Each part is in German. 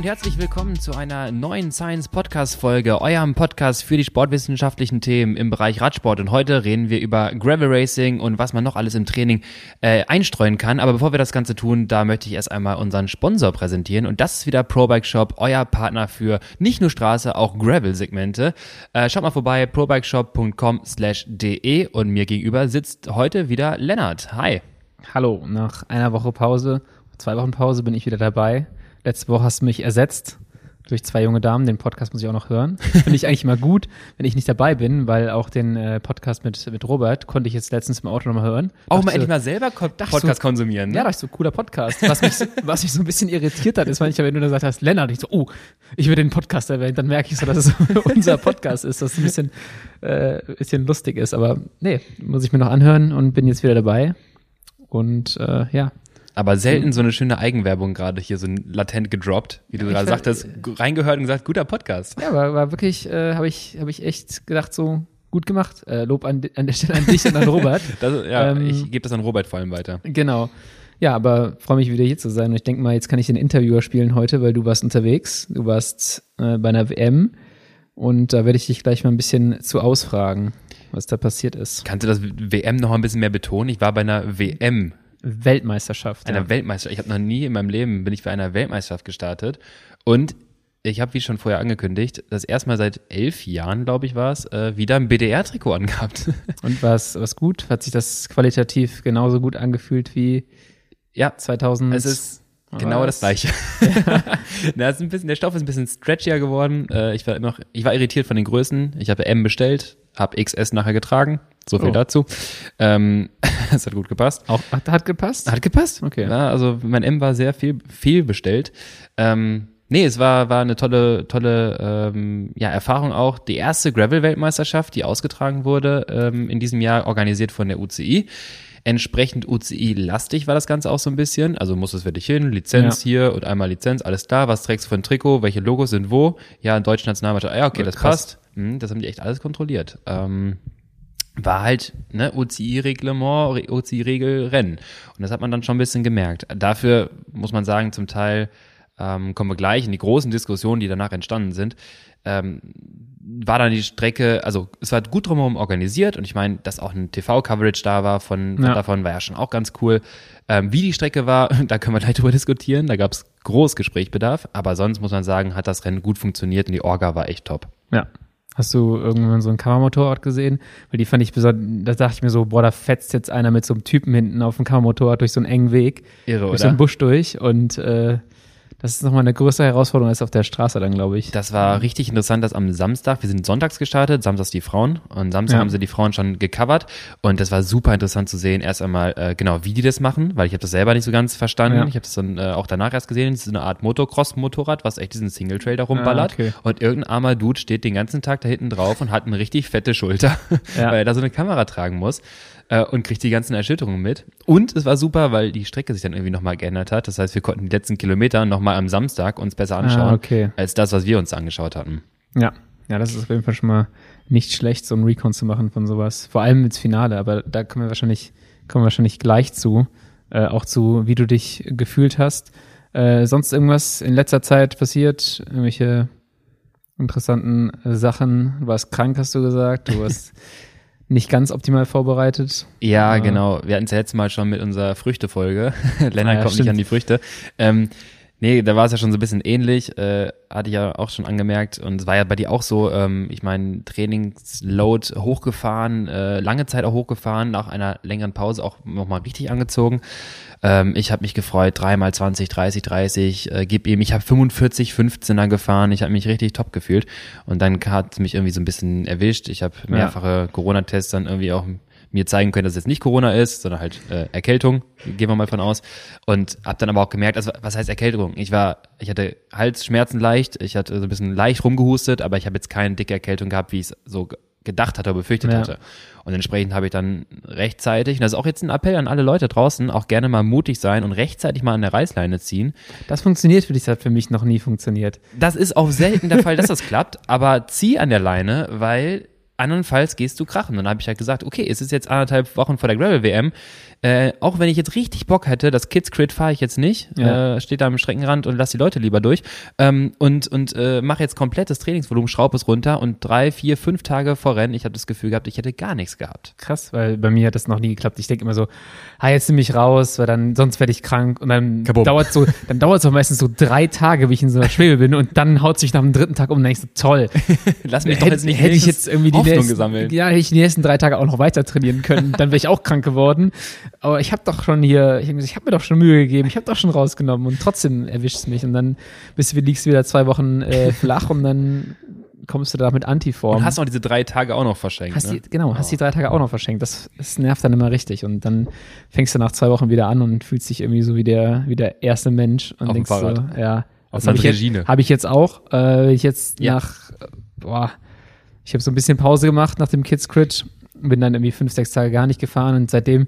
und herzlich willkommen zu einer neuen Science Podcast Folge, eurem Podcast für die sportwissenschaftlichen Themen im Bereich Radsport. Und heute reden wir über Gravel Racing und was man noch alles im Training äh, einstreuen kann. Aber bevor wir das Ganze tun, da möchte ich erst einmal unseren Sponsor präsentieren. Und das ist wieder ProBike Shop, euer Partner für nicht nur Straße, auch Gravel-Segmente. Äh, schaut mal vorbei, probikeshop.com/de und mir gegenüber sitzt heute wieder Lennart. Hi. Hallo, nach einer Woche Pause, zwei Wochen Pause bin ich wieder dabei. Letzte Woche hast du mich ersetzt durch zwei junge Damen. Den Podcast muss ich auch noch hören. Finde ich eigentlich immer gut, wenn ich nicht dabei bin, weil auch den äh, Podcast mit, mit Robert konnte ich jetzt letztens im Auto nochmal hören. Auch Dachte mal endlich mal selber Ko Podcast so, konsumieren. Ne? Ja, das ist so cooler Podcast. Was mich, so- was mich so ein bisschen irritiert hat, ist manchmal, wenn du dann gesagt hast, Lennart, ich so, oh, ich will den Podcast erwähnen, dann merke ich so, dass es unser Podcast ist, dass es ein bisschen, äh, bisschen lustig ist. Aber nee, muss ich mir noch anhören und bin jetzt wieder dabei. Und äh, ja, Aber selten so eine schöne Eigenwerbung gerade hier so latent gedroppt, wie du gerade sagtest, reingehört und gesagt, guter Podcast. Ja, war, war wirklich, äh, habe ich, hab ich echt gedacht, so gut gemacht. Äh, Lob an, an der Stelle an dich und an Robert. Das, ja, Ähm, ich gebe das an Robert vor allem weiter. genau. Ja, aber freue mich wieder hier zu sein. Und ich denke mal, jetzt kann ich den Interviewer spielen heute, weil du warst unterwegs. Du warst äh, bei einer WM. Und da werde ich dich gleich mal ein bisschen zu ausfragen, was da passiert ist. Kannst du das WM noch ein bisschen mehr betonen? Ich war bei einer WM, Weltmeisterschaft. einer ja. Weltmeisterschaft. Ich habe noch nie in meinem Leben bin ich bei einer Weltmeisterschaft gestartet und ich habe, wie schon vorher angekündigt, das erste Mal seit elf Jahren, glaube ich, war es, äh, wieder ein BDR-Trikot angehabt. Und was was gut? Hat sich das qualitativ genauso gut angefühlt wie ja, 2000? es ist genau das gleiche. Na, es ist ein bisschen, der Stoff ist ein bisschen stretchier geworden. Äh, ich war immer noch, ich war irritiert von den Größen. Ich habe M bestellt, habe XS nachher getragen. So viel Oh. dazu. Ähm, es hat gut gepasst. Auch hat, hat gepasst? Hat gepasst. Okay. Ja, also mein M war sehr viel, viel bestellt. Ähm, nee, es war, war eine tolle, tolle ähm, ja, Erfahrung auch. Die erste Gravel-Weltmeisterschaft, die ausgetragen wurde ähm, in diesem Jahr, organisiert von der UCI. Entsprechend UCI-lastig war das Ganze auch so ein bisschen. Also muss es wirklich hin, Lizenz Ja. hier und einmal Lizenz, alles klar. Was trägst du für ein Trikot? Welche Logos sind wo? Ja, in deutschen Nationalmannschaft. Ja, okay, Ja, das krass. passt. Hm, das haben die echt alles kontrolliert. Ähm, war halt ne, OCI-Reglement, OCI-Regelrennen. Und das hat man dann schon ein bisschen gemerkt. Dafür muss man sagen, zum Teil ähm, kommen wir gleich in die großen Diskussionen, die danach entstanden sind. Ähm, war dann die Strecke, also es war gut drumherum organisiert und ich meine, dass auch ein TV-Coverage da war von, von Ja. davon, war ja schon auch ganz cool. Ähm, wie die Strecke war, da können wir gleich drüber diskutieren, da gab es groß Gesprächsbedarf, aber sonst muss man sagen, hat das Rennen gut funktioniert und die Orga war echt top. Ja. Hast du irgendwann so ein Kammermotorrad gesehen? Weil die fand ich besonders, da dachte ich mir so, boah, da fetzt jetzt einer mit so einem Typen hinten auf dem Kammermotorrad durch so einen engen Weg, Irre, durch so einen Busch durch und äh, das ist nochmal eine größere Herausforderung als auf der Straße dann, glaube ich. Das war richtig interessant, dass am Samstag, wir sind sonntags gestartet, samstags die Frauen und Samstag Ja. haben sie die Frauen schon gecovert und das war super interessant zu sehen, erst einmal äh, genau, wie die das machen, weil ich habe das selber nicht so ganz verstanden. Ja. Ich habe das dann äh, auch danach erst gesehen, es ist eine Art Motocross-Motorrad, was echt diesen Single-Trail da rumballert Ah, okay. und irgendein armer Dude steht den ganzen Tag da hinten drauf und hat eine richtig fette Schulter, Ja. weil er da so eine Kamera tragen muss äh, und kriegt die ganzen Erschütterungen mit. Und es war super, weil die Strecke sich dann irgendwie nochmal geändert hat. Das heißt, wir konnten die letzten Kilometer nochmal am Samstag uns besser anschauen, Ah, okay. als das, was wir uns angeschaut hatten. Ja. Ja, das ist auf jeden Fall schon mal nicht schlecht, so ein Recon zu machen von sowas. Vor allem ins Finale, aber da kommen wir wahrscheinlich, kommen wir wahrscheinlich gleich zu. Äh, auch zu, wie du dich gefühlt hast. Äh, sonst irgendwas in letzter Zeit passiert? Irgendwelche interessanten Sachen? Du warst krank, hast du gesagt. Du warst nicht ganz optimal vorbereitet. Ja, Ja. genau. Wir hatten es ja letztes Mal schon mit unserer Früchte-Folge. Lennart Ah, ja, kommt stimmt. nicht an die Früchte. Ähm, nee, da war es ja schon so ein bisschen ähnlich. Äh, hatte ich ja auch schon angemerkt. Und es war ja bei dir auch so, ähm, ich meine, Trainingsload hochgefahren, äh, lange Zeit auch hochgefahren, nach einer längeren Pause auch nochmal richtig angezogen. Ähm, ich habe mich gefreut, dreimal 20, 30, 30, äh, gib ihm, ich habe 45, 15er gefahren, ich habe mich richtig top gefühlt. Und dann hat es mich irgendwie so ein bisschen erwischt. Ich habe Ja. mehrfache Corona-Tests dann irgendwie auch mir zeigen können, dass es jetzt nicht Corona ist, sondern halt äh, Erkältung, gehen wir mal von aus. Und habe dann aber auch gemerkt, also was heißt Erkältung? Ich war, ich hatte Halsschmerzen leicht, ich hatte so ein bisschen leicht rumgehustet, aber ich habe jetzt keine dicke Erkältung gehabt, wie ich es so ge- gedacht hatte oder befürchtet Ja. hatte. Und entsprechend habe ich dann rechtzeitig, und das ist auch jetzt ein Appell an alle Leute draußen, auch gerne mal mutig sein und rechtzeitig mal an der Reißleine ziehen. Das funktioniert für dich, das hat für mich noch nie funktioniert. Das ist auch selten der Fall, dass das klappt, aber zieh an der Leine, weil andernfalls gehst du krachen. Und dann habe ich halt gesagt, okay, es ist jetzt anderthalb Wochen vor der Gravel-WM. Äh, auch wenn ich jetzt richtig Bock hätte, das Kids Crit fahre ich jetzt nicht, Ja. äh, steht da am Streckenrand und lass die Leute lieber durch ähm, und und äh, mache jetzt komplettes Trainingsvolumen, schraube es runter und drei, vier, fünf Tage vor Rennen, ich habe das Gefühl gehabt, ich hätte gar nichts gehabt. Krass, weil bei mir hat das noch nie geklappt. Ich denke immer so, ah, jetzt nimm mich raus, weil dann sonst werde ich krank und dann Kabum. dauert so, dann dauert es auch meistens so drei Tage, wie ich in so einer Schwebe bin und dann haut sich nach dem dritten Tag um und dann ich so, toll. Lass mich doch Hätte, jetzt nicht hätte ich jetzt irgendwie die nächsten, gesammelt. ja, hätte ich die nächsten drei Tage auch noch weiter trainieren können, dann wäre ich auch krank geworden. Aber ich habe doch schon hier, ich habe hab mir doch schon Mühe gegeben, ich habe doch schon rausgenommen und trotzdem erwischt es mich und dann bist du, liegst du wieder zwei Wochen äh, flach und dann kommst du da mit Antiform. Und hast noch diese drei Tage auch noch verschenkt. Hast ne? die, genau, hast die drei Tage auch noch verschenkt. Das, das nervt dann immer richtig. Und dann fängst du nach zwei Wochen wieder an und fühlst dich irgendwie so wie der, wie der erste Mensch und Auf dem denkst Fahrrad. so, ja. Auf Das habe ich, jetzt, hab ich jetzt auch. Äh, ich jetzt Ja. nach, äh, boah, ich habe so ein bisschen Pause gemacht nach dem Kids Crit, bin dann irgendwie fünf, sechs Tage gar nicht gefahren und seitdem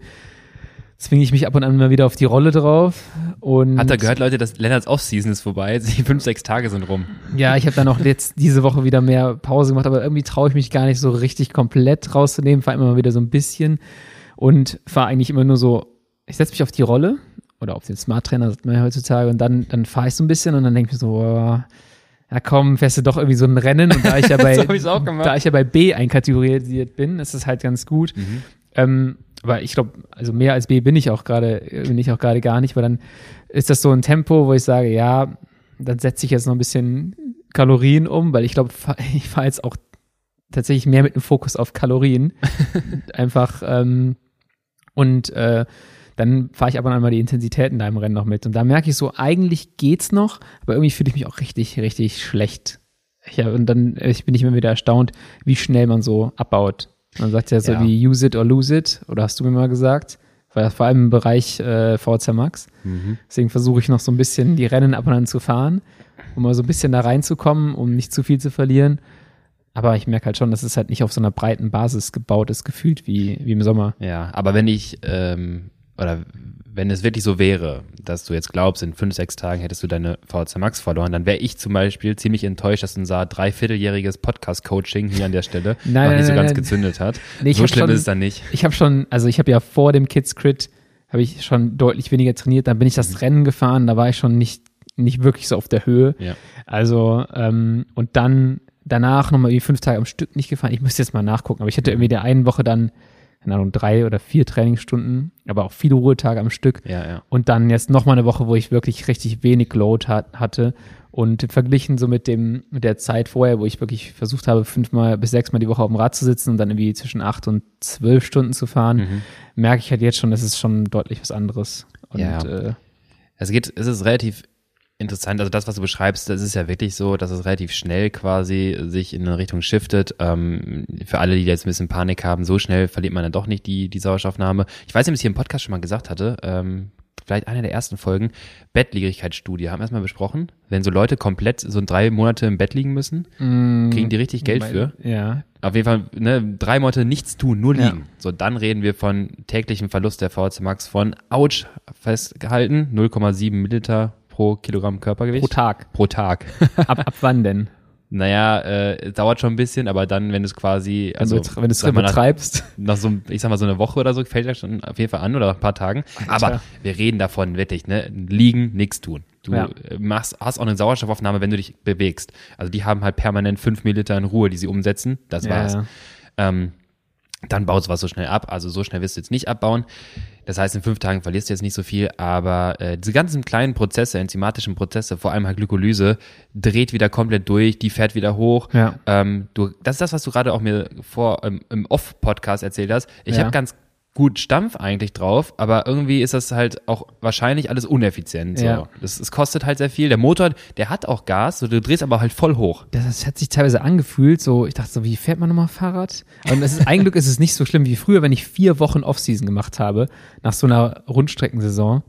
zwinge ich mich ab und an mal wieder auf die Rolle drauf. Und Hat er gehört, Leute, dass Lennarts Off-Season ist vorbei, die fünf, sechs Tage sind rum. Ja, ich habe dann auch jetzt diese Woche wieder mehr Pause gemacht, aber irgendwie traue ich mich gar nicht so richtig komplett rauszunehmen, fahre immer mal wieder so ein bisschen und fahre eigentlich immer nur so, ich setze mich auf die Rolle oder auf den Smart Trainer, sagt man ja heutzutage, und dann, dann fahre ich so ein bisschen und dann denke ich mir so, oh, ja komm, fährst du doch irgendwie so ein Rennen und da ich ja bei, So da ich ja bei B einkategorisiert bin, ist es halt ganz gut. Mhm. Ähm, aber ich glaube, also mehr als B bin ich auch gerade, bin ich auch gerade gar nicht, weil dann ist das so ein Tempo, wo ich sage, ja, dann setze ich jetzt noch ein bisschen Kalorien um, weil ich glaube, ich fahre jetzt auch tatsächlich mehr mit dem Fokus auf Kalorien. Einfach ähm, und äh, dann fahre ich aber dann mal die Intensität in deinem Rennen noch mit. Und da merke ich so, eigentlich geht's noch, aber irgendwie fühle ich mich auch richtig, richtig schlecht. Ja, und dann äh, ich bin ich immer wieder erstaunt, wie schnell man so abbaut. Man sagt ja so Ja. wie use it or lose it, oder hast du mir mal gesagt, weil vor allem im Bereich äh, VZ Max. Mhm. Deswegen versuche ich noch so ein bisschen die Rennen ab und an zu fahren, um mal so ein bisschen da reinzukommen, um nicht zu viel zu verlieren. Aber ich merke halt schon, dass es halt nicht auf so einer breiten Basis gebaut ist, gefühlt wie, wie im Sommer. Ja, aber wenn ich, ähm, oder wenn es wirklich so wäre, dass du jetzt glaubst, in fünf, sechs Tagen hättest du deine VHC Max verloren, dann wäre ich zum Beispiel ziemlich enttäuscht, dass unser dreivierteljähriges Podcast-Coaching hier an der Stelle Nein, noch nein, nicht so nein, ganz gezündet hat. Nee, so schlimm schon- ist es dann nicht. Ich habe schon, also ich habe ja vor dem Kids Crit, habe ich schon deutlich weniger trainiert. Dann bin ich das Rennen gefahren, da war ich schon nicht, nicht wirklich so auf der Höhe. Ja. Also, ähm, und dann danach nochmal wie fünf Tage am Stück nicht gefahren. Ich müsste jetzt mal nachgucken, aber ich hatte irgendwie der einen Woche dann, keine Ahnung, drei oder vier Trainingsstunden, aber auch viele Ruhetage am Stück. Ja, ja. Und dann jetzt nochmal eine Woche, wo ich wirklich richtig wenig Load hat, hatte. Und verglichen so mit dem, mit der Zeit vorher, wo ich wirklich versucht habe, fünfmal bis sechsmal die Woche auf dem Rad zu sitzen und dann irgendwie zwischen acht und zwölf Stunden zu fahren, Mhm. merke ich halt jetzt schon, das ist schon deutlich was anderes. Und Ja. äh, Es geht, es ist relativ interessant, also das, was du beschreibst, das ist ja wirklich so, dass es relativ schnell quasi sich in eine Richtung shiftet. Ähm, für alle, die jetzt ein bisschen Panik haben, so schnell verliert man dann doch nicht die, die Sauerstoffnahme. Ich weiß nicht, ob ich es hier im Podcast schon mal gesagt hatte, ähm, vielleicht eine der ersten Folgen, Bettlägerigkeitsstudie, haben wir erstmal besprochen. Wenn so Leute komplett so drei Monate im Bett liegen müssen, kriegen die richtig Geld mein- für. Ja. Auf jeden Fall, ne, drei Monate nichts tun, nur Ja. liegen. So, dann reden wir von täglichem Verlust der VHC Max von, ouch, festgehalten, 0,7 Milliliter pro Kilogramm Körpergewicht. Pro Tag. Pro Tag. Ab, ab wann denn? naja, äh, es dauert schon ein bisschen, aber dann, wenn es quasi, also, wenn du es sag mal, nach, so, ich sag mal, so eine Woche oder so, fällt das schon auf jeden Fall an oder nach ein paar Tagen. Aber wir reden davon wirklich, ne, liegen, nichts tun. Du Ja. machst, hast auch eine Sauerstoffaufnahme, wenn du dich bewegst. Also die haben halt permanent fünf Milliliter in Ruhe, die sie umsetzen. Das war's. Ja. Ähm, dann baut was so schnell ab. Also so schnell wirst du jetzt nicht abbauen. Das heißt, in fünf Tagen verlierst du jetzt nicht so viel, aber äh, diese ganzen kleinen Prozesse, enzymatischen Prozesse, vor allem halt Glykolyse, dreht wieder komplett durch, die fährt wieder hoch. Ja. Ähm, du, das ist das, was du gerade auch mir vor ähm, im Off-Podcast erzählt hast. Ich Ja. habe ganz gut Stampf eigentlich drauf, aber irgendwie ist das halt auch wahrscheinlich alles uneffizient. So. Ja. Das, es kostet halt sehr viel. Der Motor, der hat auch Gas, so, du drehst aber halt voll hoch. Das, das hat sich teilweise angefühlt, so, ich dachte so, wie fährt man nochmal Fahrrad? Und es ist, ein Glück ist es nicht so schlimm wie früher, wenn ich vier Wochen Offseason gemacht habe, nach so einer Rundstreckensaison,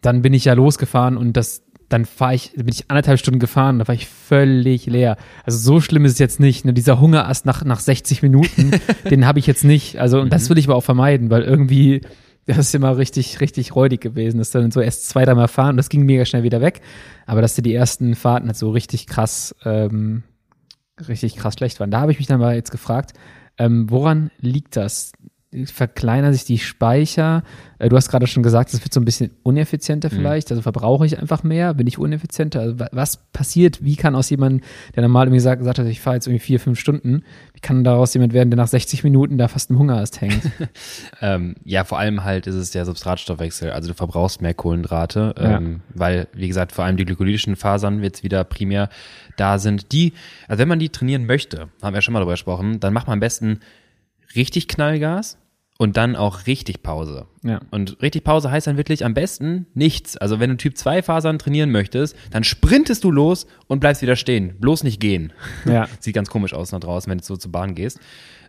dann bin ich ja losgefahren und das, dann fahre ich, bin ich anderthalb Stunden gefahren, da war ich völlig leer. Also so schlimm ist es jetzt nicht. Ne? Dieser Hungerast nach, nach 60 Minuten, den habe ich jetzt nicht. Also, und das will ich aber auch vermeiden, weil irgendwie, das ist immer richtig, richtig räudig gewesen. Das ist dann so erst zwei, dreimal fahren und das ging mega schnell wieder weg. Aber dass die ersten Fahrten halt so richtig krass ähm, richtig krass schlecht waren. Da habe ich mich dann mal jetzt gefragt, ähm, woran liegt das? Verkleinern sich die Speicher. Äh, du hast gerade schon gesagt, es wird so ein bisschen uneffizienter mhm. vielleicht. Also verbrauche ich einfach mehr, bin ich uneffizienter. Also was passiert? Wie kann aus jemandem, der normal irgendwie sagt, gesagt hat, ich fahre jetzt irgendwie vier, fünf Stunden, wie kann daraus jemand werden, der nach 60 Minuten da fast im Hungerast hängt? ähm, ja, vor allem halt ist es der Substratstoffwechsel. Also du verbrauchst mehr Kohlenhydrate, ähm, ja. weil, wie gesagt, vor allem die glykolytischen Fasern jetzt wieder primär da sind. Die, also wenn man die trainieren möchte, haben wir ja schon mal darüber gesprochen, dann macht man am besten richtig Knallgas, und dann auch richtig Pause. Ja. Und richtig Pause heißt dann wirklich am besten nichts. Also wenn du Typ 2 Fasern trainieren möchtest, dann sprintest du los und bleibst wieder stehen. Bloß nicht gehen. Ja. Sieht ganz komisch aus nach draußen, wenn du so zur Bahn gehst.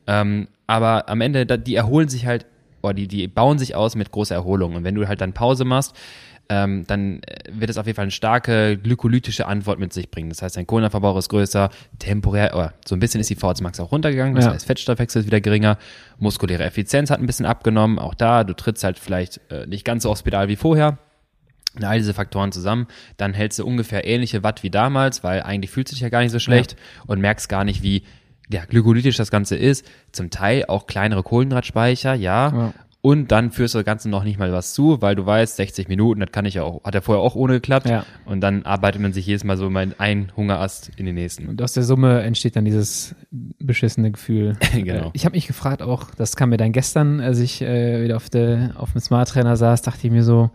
Ähm, aber am Ende, die erholen sich halt, boah, die, die bauen sich aus mit großer Erholung. Und wenn du halt dann Pause machst, ähm, dann äh, wird es auf jeden Fall eine starke glykolytische Antwort mit sich bringen. Das heißt, dein Kohlenhydratverbrauch ist größer, temporär, oder so ein bisschen ist die VHC Max auch runtergegangen, das ja. heißt, Fettstoffwechsel ist wieder geringer, muskuläre Effizienz hat ein bisschen abgenommen, auch da, du trittst halt vielleicht äh, nicht ganz so aufs Pedal wie vorher. All diese Faktoren zusammen, dann hältst du ungefähr ähnliche Watt wie damals, weil eigentlich fühlt sich ja gar nicht so schlecht ja. und merkst gar nicht, wie ja, glykolytisch das Ganze ist. Zum Teil auch kleinere Kohlenhydratspeicher, ja. ja. Und dann führst du das Ganze noch nicht mal was zu, weil du weißt, 60 Minuten, das kann ich ja auch, hat ja vorher auch ohne geklappt. Ja. Und dann arbeitet man sich jedes Mal so mein ein Hungerast in den nächsten. Und aus der Summe entsteht dann dieses beschissene Gefühl. genau. Ich habe mich gefragt auch, das kam mir dann gestern, als ich äh, wieder auf, der, auf dem Smart Trainer saß, dachte ich mir so,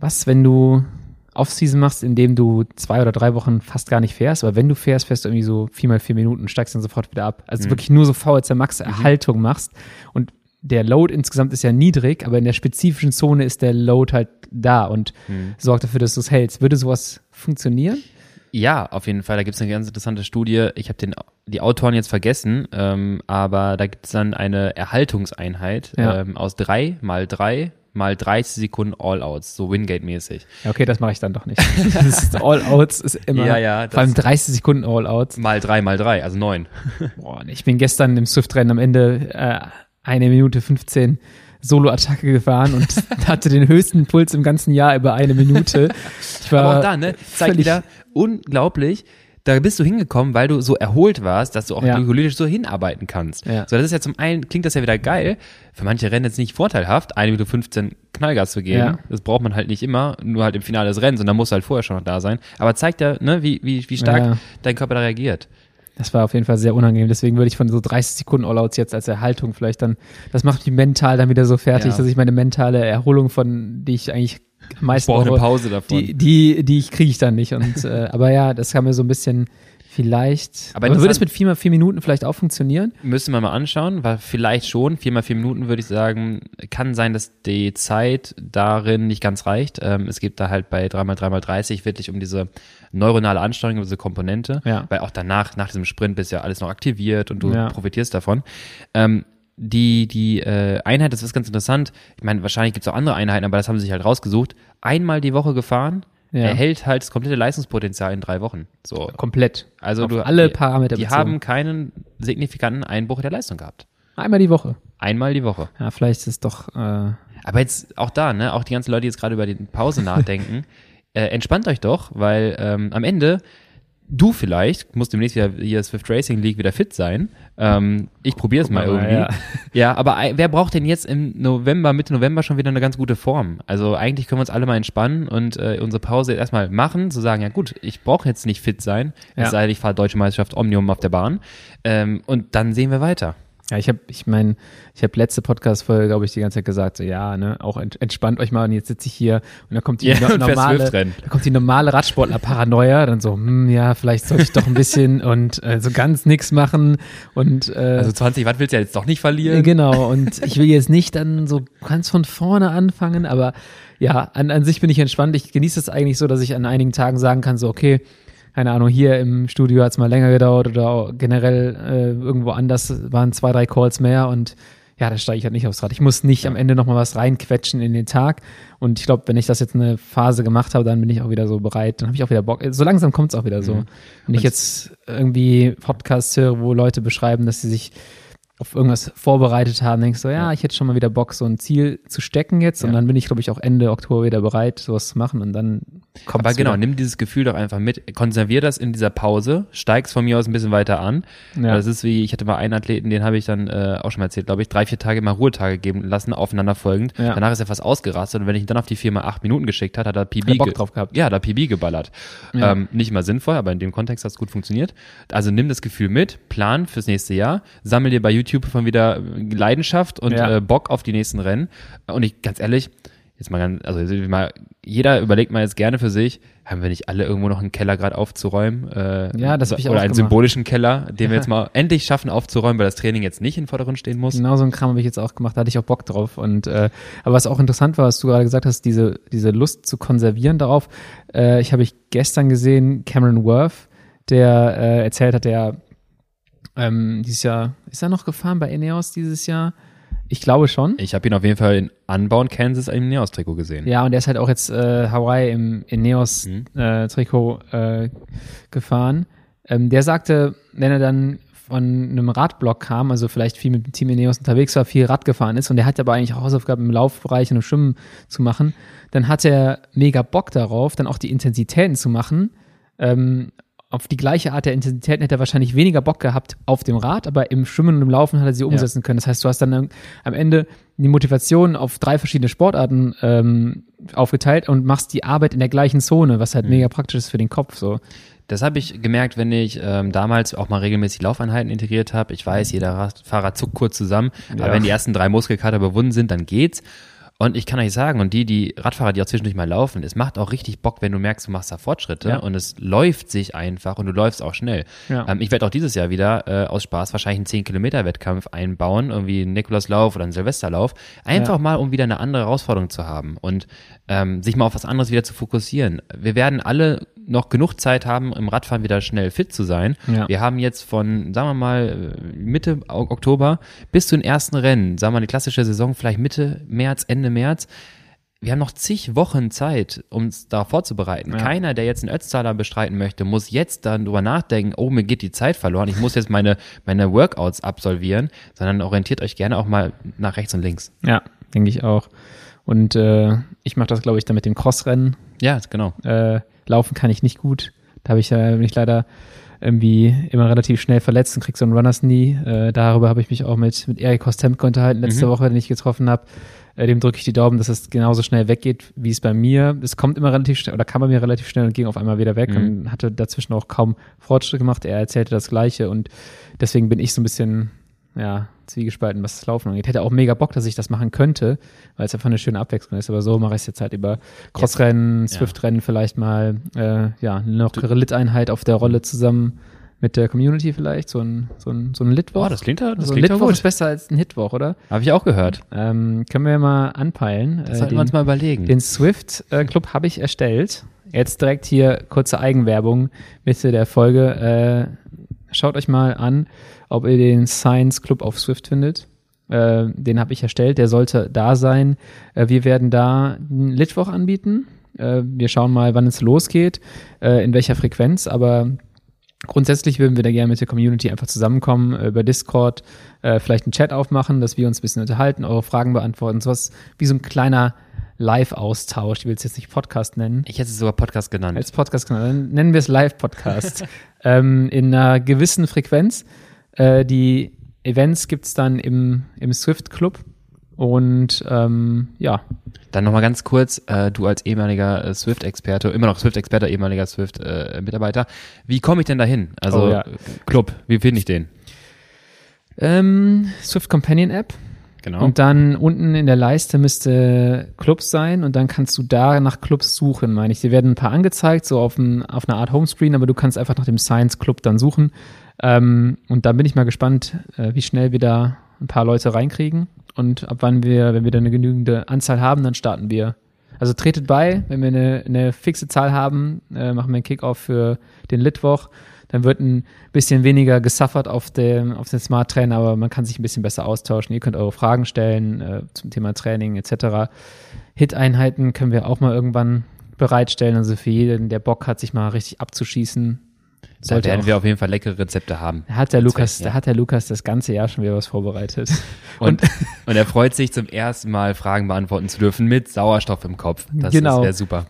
was, wenn du Off-Season machst, indem du zwei oder drei Wochen fast gar nicht fährst, aber wenn du fährst, fährst du irgendwie so vier mal vier Minuten, steigst dann sofort wieder ab. Also mhm. wirklich nur so VHC Max Erhaltung mhm. machst und der Load insgesamt ist ja niedrig, aber in der spezifischen Zone ist der Load halt da und mhm. sorgt dafür, dass du es hältst. Würde sowas funktionieren? Ja, auf jeden Fall. Da gibt es eine ganz interessante Studie. Ich habe den die Autoren jetzt vergessen, ähm, aber da gibt es dann eine Erhaltungseinheit ja. ähm, aus drei mal drei mal 30 Sekunden All-Outs, so Wingate-mäßig. Okay, das mache ich dann doch nicht. All-Outs ist immer, ja, ja, vor allem 30 Sekunden All-Outs. Mal drei mal drei, also neun. Boah, ich bin gestern im Swift-Rennen am Ende äh, eine Minute 15 Solo-Attacke gefahren und hatte den höchsten Puls im ganzen Jahr über eine Minute. Ich war Aber auch da, ne? Zeigt wieder unglaublich. Da bist du hingekommen, weil du so erholt warst, dass du auch ja. glykolytisch so hinarbeiten kannst. Ja. So, das ist ja zum einen, klingt das ja wieder geil. Für manche Rennen jetzt nicht vorteilhaft, eine Minute 15 Knallgas zu geben. Ja. Das braucht man halt nicht immer, nur halt im Finale des Rennens und dann musst du halt vorher schon noch da sein. Aber zeigt ja, ne, wie, wie, wie stark dein Körper da reagiert. Das war auf jeden Fall sehr unangenehm. Deswegen würde ich von so 30 Sekunden All-Outs jetzt als Erhaltung vielleicht dann, das macht mich mental dann wieder so fertig, ja. dass ich meine mentale Erholung von, die ich eigentlich meistens brauche eine Pause davon. Die, die, die ich kriege ich dann nicht. Und äh, aber ja, das kam mir so ein bisschen Vielleicht. Aber, aber würde es mit vier mal vier Minuten vielleicht auch funktionieren? Müsste man mal anschauen, weil vielleicht schon. Vier mal vier Minuten würde ich sagen, kann sein, dass die Zeit darin nicht ganz reicht. Ähm, es geht da halt bei dreimal dreimal dreißig wirklich um diese neuronale Ansteuerung, um diese Komponente. Ja. Weil auch danach, nach diesem Sprint bist ja alles noch aktiviert und du ja. profitierst davon. Ähm, die, die äh, Einheit, das ist ganz interessant. Ich meine, wahrscheinlich gibt es auch andere Einheiten, aber das haben sie sich halt rausgesucht. Einmal die Woche gefahren ja. erhält halt das komplette Leistungspotenzial in drei Wochen. So. Komplett. Also Auf du, alle Parameter. Die bezogen. haben keinen signifikanten Einbruch der Leistung gehabt. Einmal die Woche. Einmal die Woche. Ja, vielleicht ist es doch. Äh Aber jetzt auch da, ne, auch die ganzen Leute, die jetzt gerade über die Pause nachdenken, äh, entspannt euch doch, weil ähm, am Ende du vielleicht musst demnächst wieder hier Swift Racing League wieder fit sein. Ähm, ich probiere es mal, mal irgendwie. Ja. ja, aber wer braucht denn jetzt im November, Mitte November schon wieder eine ganz gute Form? Also eigentlich können wir uns alle mal entspannen und äh, unsere Pause erstmal machen, zu sagen, ja gut, ich brauche jetzt nicht fit sein, ja. es sei denn, ich fahre Deutsche Meisterschaft Omnium auf der Bahn. Ähm, und dann sehen wir weiter. Ja, ich habe, ich meine, ich habe letzte Podcast-Folge, glaube ich, die ganze Zeit gesagt, so ja, ne, auch entspannt euch mal und jetzt sitze ich hier und da kommt die yeah, no normale, da kommt die normale Radsportler-Paranoia, dann so, hm, ja, vielleicht soll ich doch ein bisschen und äh, so ganz nix machen und äh, also 20 Watt willst du ja jetzt doch nicht verlieren. Genau und ich will jetzt nicht dann so ganz von vorne anfangen, aber ja, an, an sich bin ich entspannt. Ich genieße es eigentlich so, dass ich an einigen Tagen sagen kann, so okay, keine Ahnung, hier im Studio hat es mal länger gedauert oder generell äh, irgendwo anders waren zwei, drei Calls mehr und ja, da steige ich halt nicht aufs Rad. Ich muss nicht ja. am Ende nochmal was reinquetschen in den Tag. Und ich glaube, wenn ich das jetzt eine Phase gemacht habe, dann bin ich auch wieder so bereit. Dann habe ich auch wieder Bock. So langsam kommt es auch wieder so. Mhm. Wenn ich jetzt irgendwie Podcasts höre, wo Leute beschreiben, dass sie sich auf irgendwas vorbereitet haben, denkst du, so, ja, ich hätte schon mal wieder Bock, so ein Ziel zu stecken jetzt. Ja. Und dann bin ich, glaube ich, auch Ende Oktober wieder bereit, sowas zu machen. Und dann kommt Aber genau, nimm dieses Gefühl doch einfach mit, konservier das in dieser Pause, steig's von mir aus ein bisschen weiter an. Ja. Das ist wie, ich hatte mal einen Athleten, den habe ich dann äh, auch schon mal erzählt, glaube ich, drei, vier Tage mal Ruhetage geben lassen, aufeinanderfolgend. Ja. Danach ist er fast ausgerastet und wenn ich ihn dann auf die Firma acht Minuten geschickt hat, hat er PB Hat Bock drauf gehabt. Ja, da PB geballert. Ja. Ähm, nicht mal sinnvoll, aber in dem Kontext hat es gut funktioniert. Also nimm das Gefühl mit, plan fürs nächste Jahr, sammel dir bei YouTube von wieder Leidenschaft und Ja. äh, Bock auf die nächsten Rennen. Und ich, ganz ehrlich, jetzt mal ganz, also mal, jeder überlegt mal jetzt gerne für sich, haben wir nicht alle irgendwo noch einen Keller gerade aufzuräumen? Äh, Ja, das hab ich Oder einen gemacht. symbolischen Keller, den wir jetzt mal endlich schaffen aufzuräumen, weil das Training jetzt nicht in den Vordergrund stehen muss. Genau so ein Kram habe ich jetzt auch gemacht, da hatte ich auch Bock drauf. Und äh, aber was auch interessant war, was du gerade gesagt hast, diese, diese Lust zu konservieren darauf. Äh, ich habe ich gestern gesehen, Cameron Worth, der äh, erzählt hat, der ähm, dieses Jahr, ist er noch gefahren bei Ineos dieses Jahr? Ich glaube schon. Ich habe ihn auf jeden Fall in Unbound Kansas im Neos-Trikot gesehen. Ja, und der ist halt auch jetzt äh, Hawaii im Ineos Mhm. äh, Trikot äh, gefahren. Ähm, der sagte, wenn er dann von einem Radblock kam, also vielleicht viel mit dem Team Ineos unterwegs war, viel Rad gefahren ist und der hat aber eigentlich auch Hausaufgaben im Laufbereich und im Schwimmen zu machen, dann hat er mega Bock darauf, dann auch die Intensitäten zu machen. Ähm, auf die gleiche Art der Intensitäten hätte er wahrscheinlich weniger Bock gehabt auf dem Rad, aber im Schwimmen und im Laufen hat er sie umsetzen können. Das heißt, du hast dann am Ende die Motivation auf drei verschiedene Sportarten ähm, aufgeteilt und machst die Arbeit in der gleichen Zone, was Mhm. halt mega praktisch ist für den Kopf. So. Das habe ich gemerkt, wenn ich ähm, damals auch mal regelmäßig Laufeinheiten integriert habe. Ich weiß, jeder Radfahrer zuckt kurz zusammen, Ja. aber wenn die ersten drei Muskelkater überwunden sind, dann geht's. Und ich kann euch sagen, und die, die Radfahrer, die auch zwischendurch mal laufen, es macht auch richtig Bock, wenn du merkst, du machst da Fortschritte Ja. und es läuft sich einfach und du läufst auch schnell. Ja. Ähm, ich werde auch dieses Jahr wieder äh, aus Spaß wahrscheinlich einen 10-Kilometer-Wettkampf einbauen, irgendwie einen Nikolauslauf oder einen Silvesterlauf, einfach Ja. mal, um wieder eine andere Herausforderung zu haben und ähm, sich mal auf was anderes wieder zu fokussieren. Wir werden alle noch genug Zeit haben, im Radfahren wieder schnell fit zu sein. Ja. Wir haben jetzt von, sagen wir mal, äh, Mitte Oktober bis zu den ersten Rennen, sagen wir mal, die klassische Saison vielleicht Mitte März, Ende März. Wir haben noch zig Wochen Zeit, um uns darauf vorzubereiten. Ja. Keiner, der jetzt einen Ötztaler bestreiten möchte, muss jetzt dann drüber nachdenken, oh, mir geht die Zeit verloren, ich muss jetzt meine, meine Workouts absolvieren, sondern orientiert euch gerne auch mal nach rechts und links. Ja, denke ich auch. Und äh, ich mache das, glaube ich, dann mit dem Crossrennen. Ja, genau. Äh, laufen kann ich nicht gut. Da habe ich ja, bin ich leider irgendwie immer relativ schnell verletzt und krieg so einen Runners Knee. Äh, darüber habe ich mich auch mit, mit Erik Kostemko unterhalten letzte Mhm. Woche, den ich getroffen habe. Äh, dem drücke ich die Daumen, dass es genauso schnell weggeht, wie es bei mir. Es kommt immer relativ schnell, oder kam bei mir relativ schnell und ging auf einmal wieder weg Mhm. und hatte dazwischen auch kaum Fortschritte gemacht. Er erzählte das Gleiche und deswegen bin ich so ein bisschen, ja, zwiegespalten, was das Laufen angeht. Hätte auch mega Bock, dass ich das machen könnte, weil es einfach eine schöne Abwechslung ist. Aber so mache ich es jetzt halt über Crossrennen, Swift-Rennen vielleicht mal, äh, ja, eine lockere Lit-Einheit auf der Rolle zusammen mit der Community vielleicht, so ein, so ein, so ein Litwoch. Oh, das klingt ja, das so ein klingt ja Litwoch gut. ist besser als ein Hitwoch, oder? Habe ich auch gehört. Ähm, können wir mal anpeilen. Das sollten wir uns mal überlegen. Den Swift äh, Club habe ich erstellt. Jetzt direkt hier kurze Eigenwerbung Mitte der Folge. Äh, schaut euch mal an, ob ihr den Science Club auf Swift findet. Äh, den habe ich erstellt, der sollte da sein. Äh, wir werden da einen Litwoch anbieten. Äh, wir schauen mal, wann es losgeht, äh, in welcher Frequenz, aber Grundsätzlich würden wir da gerne mit der Community einfach zusammenkommen, äh, über Discord, äh, vielleicht einen Chat aufmachen, dass wir uns ein bisschen unterhalten, eure Fragen beantworten, sowas wie so ein kleiner Live-Austausch. Ich will es jetzt nicht Podcast nennen. Ich hätte es sogar Podcast genannt. Als Podcast genannt. Dann nennen wir es Live-Podcast. ähm, in einer gewissen Frequenz. Äh, die Events gibt's dann im, im Swift Club. Und ähm, ja, Dann nochmal ganz kurz, äh, du als ehemaliger äh, Swift-Experte, immer noch Swift-Experte, ehemaliger Swift-Mitarbeiter, wie komme ich denn dahin? Also Oh, ja. Club, wie finde ich den? ähm, Swift Companion App. Genau. Und dann unten in der Leiste müsste Clubs sein und dann kannst du da nach Clubs suchen, meine ich. Dir werden ein paar angezeigt, so auf, ein, auf einer Art Homescreen, aber du kannst einfach nach dem Science Club dann suchen. Ähm, und da bin ich mal gespannt, äh, wie schnell wir da ein paar Leute reinkriegen und ab wann wir, wenn wir dann eine genügende Anzahl haben, dann starten wir. Also tretet bei, wenn wir eine, eine fixe Zahl haben, äh, machen wir einen Kickoff für den Litwoch. Dann wird ein bisschen weniger gesuffert auf dem, auf den Smart Trainer, aber man kann sich ein bisschen besser austauschen. Ihr könnt eure Fragen stellen äh, zum Thema Training etc. Hit-Einheiten können wir auch mal irgendwann bereitstellen. Also für jeden, der Bock hat, sich mal richtig abzuschießen, da sollte werden auch, wir auf jeden Fall leckere Rezepte haben. da hat der Lukas, ja. da hat der Lukas das ganze Jahr schon wieder was vorbereitet. Und, und er freut sich zum ersten Mal Fragen beantworten zu dürfen mit Sauerstoff im Kopf. Das Genau. wäre super.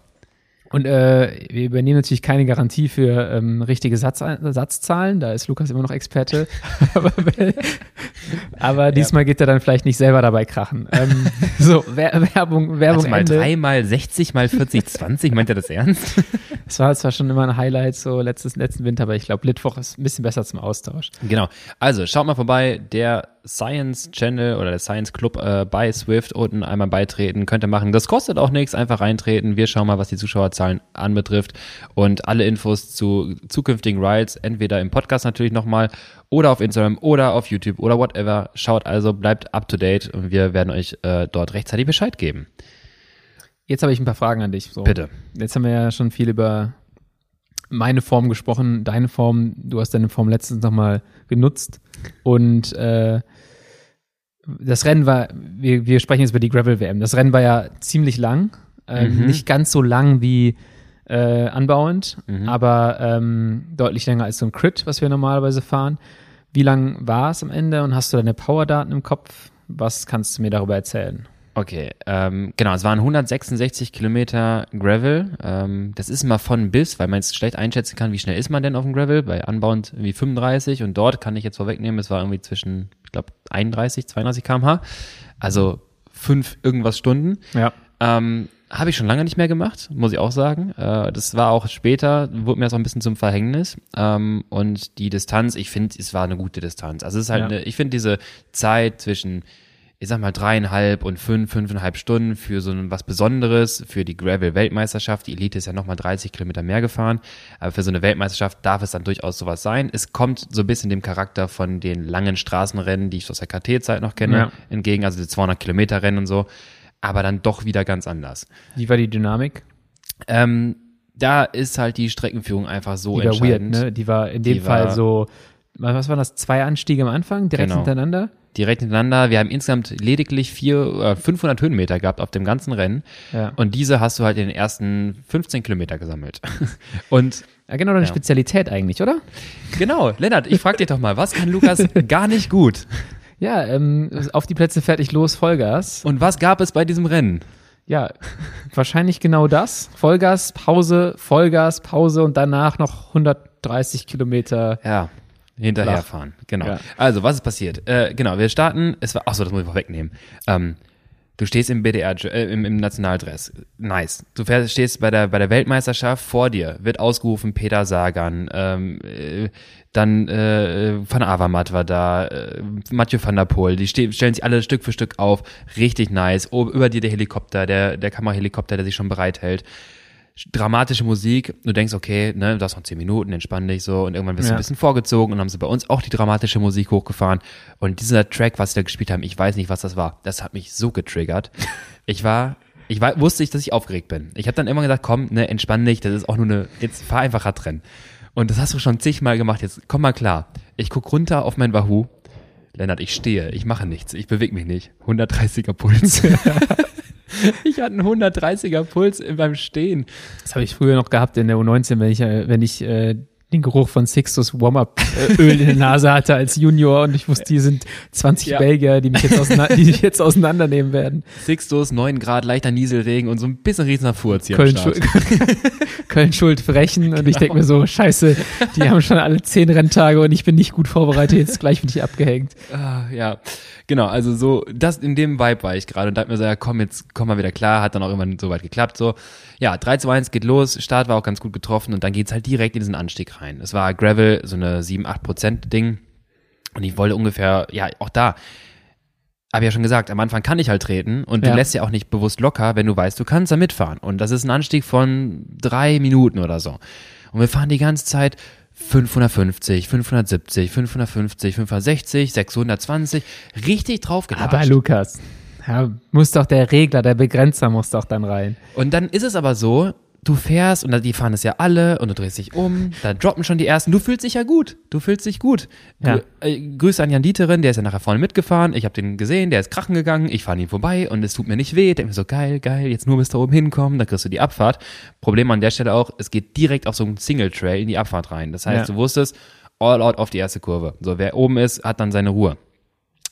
Und äh, wir übernehmen natürlich keine Garantie für ähm, richtige Satz, Satzzahlen, da ist Lukas immer noch Experte. aber, aber diesmal geht er dann vielleicht nicht selber dabei krachen. Ähm, so, Werbung, Werbung also mal Ende. drei mal 60 mal 40, 20, meint er das ernst? Es war zwar schon immer ein Highlight, so letztes, letzten Winter, aber ich glaube, Litwoch ist ein bisschen besser zum Austausch. Genau. Also, schaut mal vorbei, der Science Channel oder der Science Club äh, bei Swift unten einmal beitreten, könnt ihr machen. Das kostet auch nichts, einfach reintreten. Wir schauen mal, was die Zuschauerzahlen anbetrifft und alle Infos zu zukünftigen Rides entweder im Podcast natürlich nochmal oder auf Instagram oder auf YouTube oder whatever. Schaut also, bleibt up to date und wir werden euch äh, dort rechtzeitig Bescheid geben. Jetzt habe ich ein paar Fragen an dich. So. Bitte. Jetzt haben wir ja schon viel über meine Form gesprochen, deine Form. Du hast deine Form letztens nochmal genutzt und äh, das Rennen war, wir, wir sprechen jetzt über die Gravel-WM. Das Rennen war ja ziemlich lang, äh, mhm. nicht ganz so lang wie äh, anbauend, mhm. aber ähm, deutlich länger als so ein Crit, was wir normalerweise fahren. Wie lang war es am Ende und hast du deine Powerdaten im Kopf? Was kannst du mir darüber erzählen? Okay, ähm, genau, es waren 166 Kilometer Gravel. Ähm, das ist mal von bis, weil man jetzt schlecht einschätzen kann, wie schnell ist man denn auf dem Gravel. Bei Anbauend irgendwie 35 und dort kann ich jetzt vorwegnehmen, es war irgendwie zwischen, ich glaube, 31, 32 kmh. Also fünf irgendwas Stunden. Ja. Ähm, habe ich schon lange nicht mehr gemacht, muss ich auch sagen. Äh, das war auch später, wurde mir das auch ein bisschen zum Verhängnis. Ähm, und die Distanz, ich finde, es war eine gute Distanz. Also es ist halt, ja. eine, ich finde diese Zeit zwischen ich sag mal, dreieinhalb und fünf, fünfeinhalb Stunden für so ein, was Besonderes, für die Gravel-Weltmeisterschaft. Die Elite ist ja nochmal 30 Kilometer mehr gefahren. Aber für so eine Weltmeisterschaft darf es dann durchaus sowas sein. Es kommt so ein bisschen dem Charakter von den langen Straßenrennen, die ich aus der KT-Zeit noch kenne, ja. entgegen, also die 200 Kilometer Rennen und so. Aber dann doch wieder ganz anders. Wie war die Dynamik? Ähm, da ist halt die Streckenführung einfach so die entscheidend. War weird, ne? Die war in dem die Fall so, was waren das, zwei Anstiege am Anfang, direkt genau. hintereinander? Direkt hintereinander. Wir haben insgesamt lediglich vier, äh, 500 Höhenmeter gehabt auf dem ganzen Rennen. Ja. Und diese hast du halt in den ersten 15 Kilometer gesammelt. Und ja, genau, deine ja. Spezialität eigentlich, oder? Genau, Lennart, ich frag dich doch mal, was kann Lukas gar nicht gut? Ja, ähm, auf die Plätze fertig los, Vollgas. Und was gab es bei diesem Rennen? Ja, wahrscheinlich genau das. Vollgas, Pause, Vollgas, Pause und danach noch 130 Kilometer. Ja. Hinterherfahren, genau. Ja. Also, was ist passiert? Äh, genau, wir starten, es war, ach so, das muss ich vorwegnehmen. Ähm, du stehst im BDR, äh, im, im Nationaldress. Nice. Du fährst, stehst bei der, bei der Weltmeisterschaft vor dir, wird ausgerufen Peter Sagan, ähm, äh, dann äh, Van Avermaet war da, äh, Mathieu van der Poel, die ste stellen sich alle Stück für Stück auf. Richtig nice. Oh, über dir der Helikopter, der, der Kammerhelikopter, der sich schon bereithält dramatische Musik, du denkst, okay, ne, du hast noch zehn Minuten, entspann dich so und irgendwann wirst ja. du ein bisschen vorgezogen und haben sie bei uns auch die dramatische Musik hochgefahren und dieser Track, was sie da gespielt haben, ich weiß nicht, was das war, das hat mich so getriggert. Ich war, ich war, wusste ich, dass ich aufgeregt bin. Ich habe dann immer gesagt, komm, ne, entspann dich, das ist auch nur eine, jetzt fahr einfach Radrennen. Und das hast du schon zigmal gemacht, jetzt komm mal klar. Ich guck runter auf mein Wahoo, Lennart, ich stehe, ich mache nichts, ich bewege mich nicht. 130er Puls. Ich hatte einen 130er Puls beim Stehen. Das habe ich früher noch gehabt in der U19, wenn ich, äh, wenn ich äh, den Geruch von Sixtus Warm-Up-Öl in der Nase hatte als Junior und ich wusste, die sind 20 ja. Belgier, die mich, jetzt auseinander, die mich jetzt auseinandernehmen werden. Sixtus, 9 Grad, leichter Nieselregen und so ein bisschen riesiger Furz hier Köln, Schuld, Köln Schuld frechen genau. und ich denke mir so, scheiße, die haben schon alle 10 Renntage und ich bin nicht gut vorbereitet, jetzt gleich bin ich abgehängt. Ah, ja, genau, also so, das in dem Vibe war ich gerade und dachte mir so, ja komm, jetzt komm mal wieder klar, hat dann auch irgendwann so weit geklappt, so. Ja, 3 zu 1 geht los, Start war auch ganz gut getroffen und dann geht's halt direkt in diesen Anstieg rein. Es war Gravel, so eine 7, 8 Prozent Ding und ich wollte ungefähr, ja, auch da, habe ja schon gesagt, am Anfang kann ich halt treten und ja. du lässt ja auch nicht bewusst locker, wenn du weißt, du kannst da mitfahren. Und das ist ein Anstieg von drei Minuten oder so. Und wir fahren die ganze Zeit 550, 570, 550, 560, 620, richtig drauf gelatscht. Aber Lukas, ja, muss doch der Regler, der Begrenzer muss doch dann rein. Und dann ist es aber so, du fährst und die fahren es ja alle und du drehst dich um, da droppen schon die ersten. Du fühlst dich ja gut. Du fühlst dich gut. Ja. äh, Grüße an Jan Dieterin, der ist ja nachher vorne mitgefahren. Ich habe den gesehen, der ist krachen gegangen. Ich fahre ihn vorbei und es tut mir nicht weh. Denk mir so, geil, geil, jetzt nur bis da oben hinkommen, dann kriegst du die Abfahrt. Problem an der Stelle auch, es geht direkt auf so einen Single Trail in die Abfahrt rein. Das heißt, ja. du wusstest, all out auf die erste Kurve. So, wer oben ist, hat dann seine Ruhe.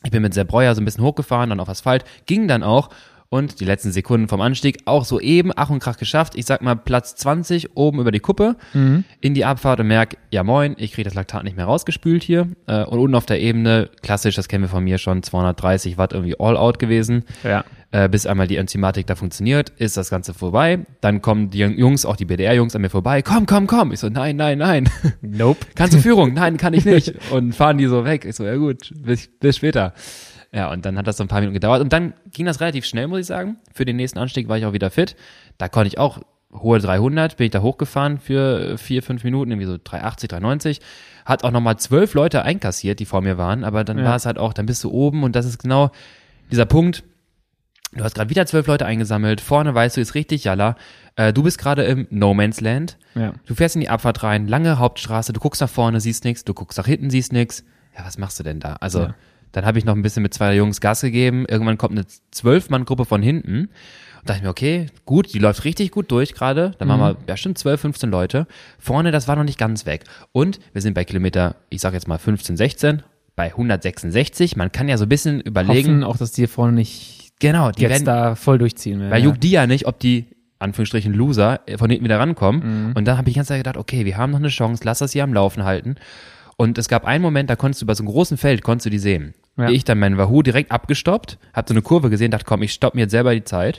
Ich bin mit Sepp Breuer so ein bisschen hochgefahren, dann auf Asphalt, ging dann auch und die letzten Sekunden vom Anstieg auch so eben Ach und Krach geschafft. Ich sag mal Platz 20 oben über die Kuppe in die Abfahrt und merk, ja moin, ich kriege das Laktat nicht mehr rausgespült hier. Äh, und unten auf der Ebene, klassisch, das kennen wir von mir schon, 230 Watt irgendwie all out gewesen. Ja. Äh, bis einmal die Enzymatik da funktioniert, ist das Ganze vorbei. Dann kommen die Jungs, auch die BDR-Jungs an mir vorbei. Komm, komm, komm. Ich so, nein, nein, nein. Nope. Kannst du Führung? Nein, kann ich nicht. Und fahren die so weg. Ich so, ja gut, bis, bis später. Ja, und dann hat das so ein paar Minuten gedauert. Und dann ging das relativ schnell, muss ich sagen. Für den nächsten Anstieg war ich auch wieder fit. Da konnte ich auch hohe 300, bin ich da hochgefahren für vier, fünf Minuten, irgendwie so 380, 390. Hat auch nochmal zwölf Leute einkassiert, die vor mir waren. Aber dann Ja. war es halt auch, dann bist du oben und das ist genau dieser Punkt. Du hast gerade wieder zwölf Leute eingesammelt. Vorne weißt du, ist richtig Jalla. Äh, du bist gerade im No Man's Land. Ja. Du fährst in die Abfahrt rein, lange Hauptstraße, du guckst nach vorne, siehst nix, du guckst nach hinten, siehst nix. Ja, was machst du denn da? Also, Ja. Dann habe ich noch ein bisschen mit zwei Jungs Gas gegeben. Irgendwann kommt eine Zwölf-Mann-Gruppe von hinten. Und dachte ich mir, okay, gut, die läuft richtig gut durch gerade. Da waren wir ja, stimmt 12, 15 Leute. Vorne, das war noch nicht ganz weg. Und wir sind bei Kilometer, ich sag jetzt mal 15, 16, bei 166. Man kann ja so ein bisschen überlegen. Hoffen auch, dass die hier vorne nicht Genau, die jetzt werden, da voll durchziehen werden. weil ja. juckt die ja nicht, ob die Anführungsstrichen Loser äh, von hinten wieder rankommen. Mhm. Und dann habe ich ganz Zeit gedacht, okay, wir haben noch eine Chance, lass das hier am Laufen halten. Und es gab einen Moment, da konntest du über so einem großen Feld, konntest du die sehen. Ja. Ich dann meinen Wahoo direkt abgestoppt, hab so eine Kurve gesehen, dachte, komm, ich stopp mir jetzt selber die Zeit.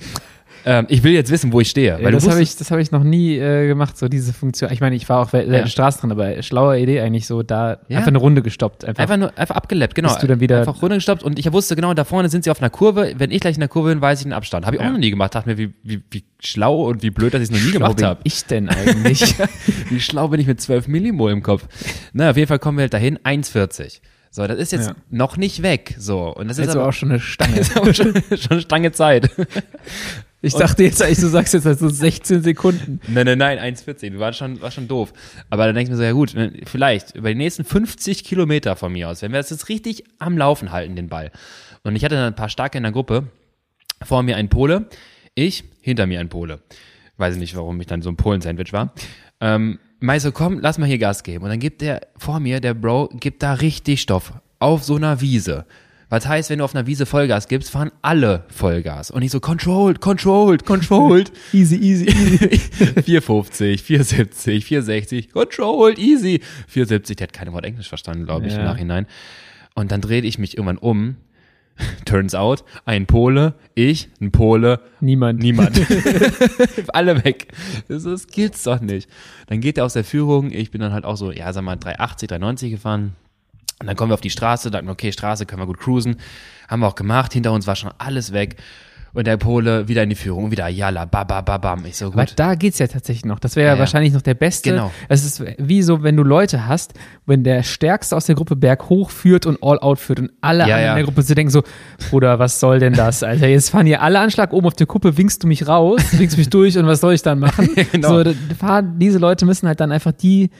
Ähm, ich will jetzt wissen, wo ich stehe. Ja, Weil das du habe ich, das habe ich noch nie äh, gemacht, so diese Funktion. Ich meine, ich war auch selten Ja. Straßen drin, aber schlaue Idee eigentlich so, da Ja. einfach eine Runde gestoppt. Einfach. Einfach nur, einfach abgeleppt, genau. Bist du dann wieder- einfach runtergestoppt und ich wusste genau, da vorne sind sie auf einer Kurve. Wenn ich gleich in der Kurve bin, weiß ich den Abstand. Habe ich auch Ja. noch nie gemacht. Dachte mir, wie, wie, wie schlau und wie blöd, dass ich es noch nie gemacht bin habe. ich denn eigentlich? Wie schlau bin ich mit 12 Millimol im Kopf? Na, auf jeden Fall kommen wir halt dahin, 1,40. So, das ist jetzt Ja. noch nicht weg. So, und das ist Jetzt aber auch schon eine Stange. ist schon, schon Stange Zeit. Ich dachte jetzt eigentlich, du sagst jetzt also 16 Sekunden. Nein, nein, nein, 1,40. War schon, war schon doof. Aber dann denke ich mir so, ja gut, ne, vielleicht über die nächsten 50 Kilometer von mir aus, wenn wir das jetzt richtig am Laufen halten, den Ball. Und ich hatte dann ein paar Starke in der Gruppe. Vor mir ein Pole, ich, hinter mir ein Pole. Weiß ich nicht, warum ich dann so ein Polen-Sandwich war. Ähm, Mei so, komm, lass mal hier Gas geben. Und dann gibt der vor mir, der Bro, gibt da richtig Stoff. Auf so einer Wiese. Was heißt, wenn du auf einer Wiese Vollgas gibst, fahren alle Vollgas. Und ich so, controlled, controlled, controlled. Easy, easy, easy. 450, 470, 460, controlled, easy. 470, der hat keine Wort Englisch verstanden, glaube ich, im Ja. Nachhinein. Und dann drehte ich mich irgendwann um. Turns out, ein Pole, ich, ein Pole, Niemand. niemand. Alle weg. Das, das gilt's doch nicht. Dann geht er aus der Führung, ich bin dann halt auch so, ja, sag mal, 380, 390 gefahren. Und dann kommen wir auf die Straße, dachten, okay, Straße können wir gut cruisen. Haben wir auch gemacht, hinter uns war schon alles weg. Und der Pole wieder in die Führung, wieder jalla, baba, babam. Ich so, Aber gut. da geht's ja tatsächlich noch. Das wäre ja, Ja, wahrscheinlich noch der beste. Genau. Es ist wie so, wenn du Leute hast, wenn der Stärkste aus der Gruppe berghoch führt und all out führt und alle Ja, anderen ja. in der Gruppe zu denken so, Bruder, was soll denn das, Alter? Jetzt fahren hier alle Anschlag oben auf der Kuppe, winkst du mich raus, winkst mich durch und was soll ich dann machen? Genau. So, fahren, diese Leute müssen halt dann einfach die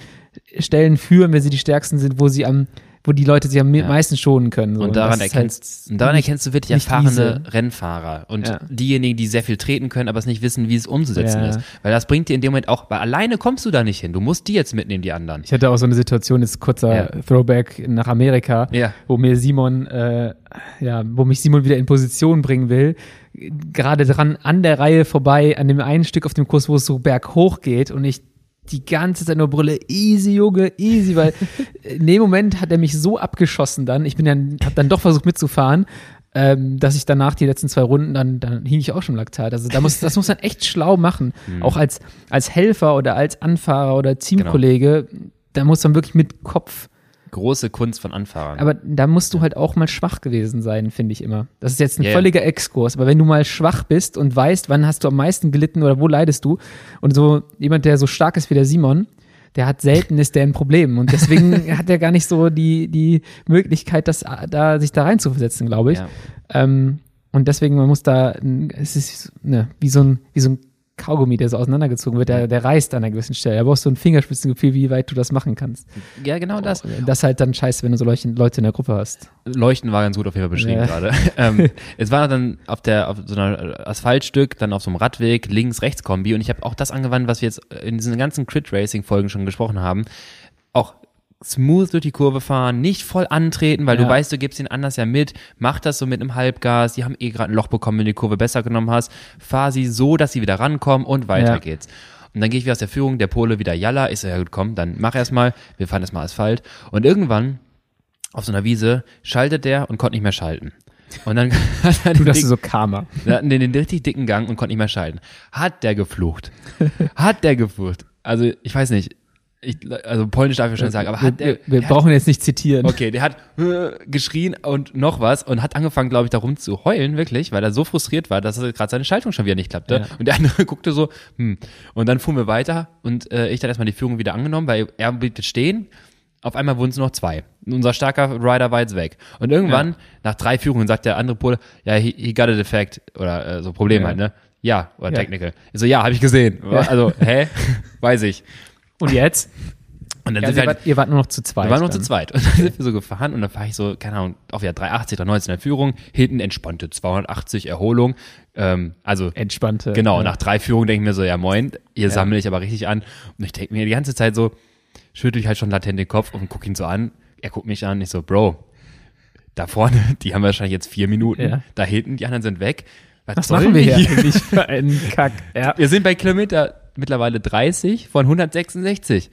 Stellen führen, wenn sie die Stärksten sind, wo sie am, wo die Leute sich am Ja. meisten schonen können. So. Und daran, ist erkennst, und daran erkennst du wirklich erfahrene Rennfahrer und Ja. diejenigen, die sehr viel treten können, aber es nicht wissen, wie es umzusetzen Ja. ist. Weil das bringt dir in dem Moment auch, weil alleine kommst du da nicht hin. Du musst die jetzt mitnehmen, die anderen. Ich hatte auch so eine Situation, jetzt kurzer. Throwback nach Amerika, wo mir Simon, äh, ja, wo mich Simon wieder in Position bringen will. Gerade dran an der Reihe vorbei, an dem einen Stück auf dem Kurs, wo es so berghoch geht und ich die ganze Zeit nur brülle, easy, Junge, easy, weil in dem Moment hat er mich so abgeschossen dann, ich bin dann, hab dann doch versucht mitzufahren, ähm, dass ich danach die letzten zwei Runden, dann, dann hing ich auch schon Laktat. Also da muss, das muss man echt schlau machen. Auch als, als Helfer oder als Anfahrer oder Teamkollege, da muss man wirklich mit Kopf Große Kunst von Anfahrern. aber da musst du halt auch mal schwach gewesen sein, finde ich immer. Das ist jetzt ein ja. völliger Exkurs, aber wenn du mal schwach bist und weißt, wann hast du am meisten gelitten oder wo leidest du und so jemand, der so stark ist wie der Simon, der hat selten ist der ein Problem und deswegen hat er gar nicht so die die Möglichkeit, das da sich da reinzuversetzen, glaube ich. Ja. Ähm, und deswegen man muss da es ist ne, wie so ein wie so ein Kaugummi, der so auseinandergezogen wird, der, der reißt an einer gewissen Stelle. Da brauchst du ein Fingerspitzengefühl, wie weit du das machen kannst. ja, genau das. Das ist halt dann scheiße, wenn du so Leute Leute in der Gruppe hast. Leuchten war ganz gut auf jeden Fall beschrieben Ja. gerade. ähm, es war dann auf der auf so einer Asphaltstück, dann auf so einem Radweg, links-rechts-Kombi und ich habe auch das angewandt, was wir jetzt in diesen ganzen Crit-Racing-Folgen schon gesprochen haben. Auch smooth durch die Kurve fahren, nicht voll antreten, weil Ja. du weißt, du gibst ihn anders ja mit. Mach das so mit einem Halbgas. Die haben eh gerade ein Loch bekommen, wenn du die Kurve besser genommen hast. Fahr sie so, dass sie wieder rankommen und weiter Ja. geht's. Und dann gehe ich wieder aus der Führung, der Pole wieder Jalla. So, ja gut, komm, dann mach erstmal. Wir fahren erstmal Asphalt. Und irgendwann auf so einer Wiese schaltet der und konnte nicht mehr schalten. Und dann hat er Du, das ist dick, so Karma. wir hatten den, den richtig dicken Gang und konnte nicht mehr schalten. Hat der geflucht. Hat der geflucht. Also, ich weiß nicht. Ich, also, polnisch darf ich schon sagen, aber hat der, wir wir der brauchen jetzt nicht zitieren. Okay, der hat äh, geschrien und noch was und hat angefangen, glaube ich, darum zu heulen, wirklich, weil er so frustriert war, dass er gerade seine Schaltung schon wieder nicht klappte. Ja. Und der andere guckte so, hm. Und dann fuhren wir weiter und äh, ich dann erstmal die Führung wieder angenommen, weil er blieb stehen. Auf einmal wurden es noch zwei. Unser starker Rider war jetzt weg. Und irgendwann, Ja. nach drei Führungen, sagt der andere Pole, ja, he, he got a defect. Oder äh, so Problem Ja. halt, ne? Ja, oder technical. Ich so, ja, habe ich gesehen. Also, hä? Weiß ich. Und jetzt? Und dann Ja, sind ihr, wir halt, wart, ihr wart nur noch zu zweit. wir waren noch dann. zu zweit. Und dann sind wir so gefahren und dann fahre ich so, keine Ahnung, auf ja 380, 319 in Führung, hinten entspannte 280 Erholung. Ähm, also Entspannte. genau, ja. nach drei Führungen denke ich mir so, ja moin, hier sammle ich aber richtig an. Und ich denke mir die ganze Zeit so, schüttel ich halt schon latent den Kopf und gucke ihn so an. Er guckt mich an, ich so, Bro, da vorne, die haben wahrscheinlich jetzt vier Minuten. Ja. Da hinten, die anderen sind weg. Was soll machen wir hier eigentlich für einen Kack? Ja. Wir sind bei Kilometer mittlerweile 30 von 166.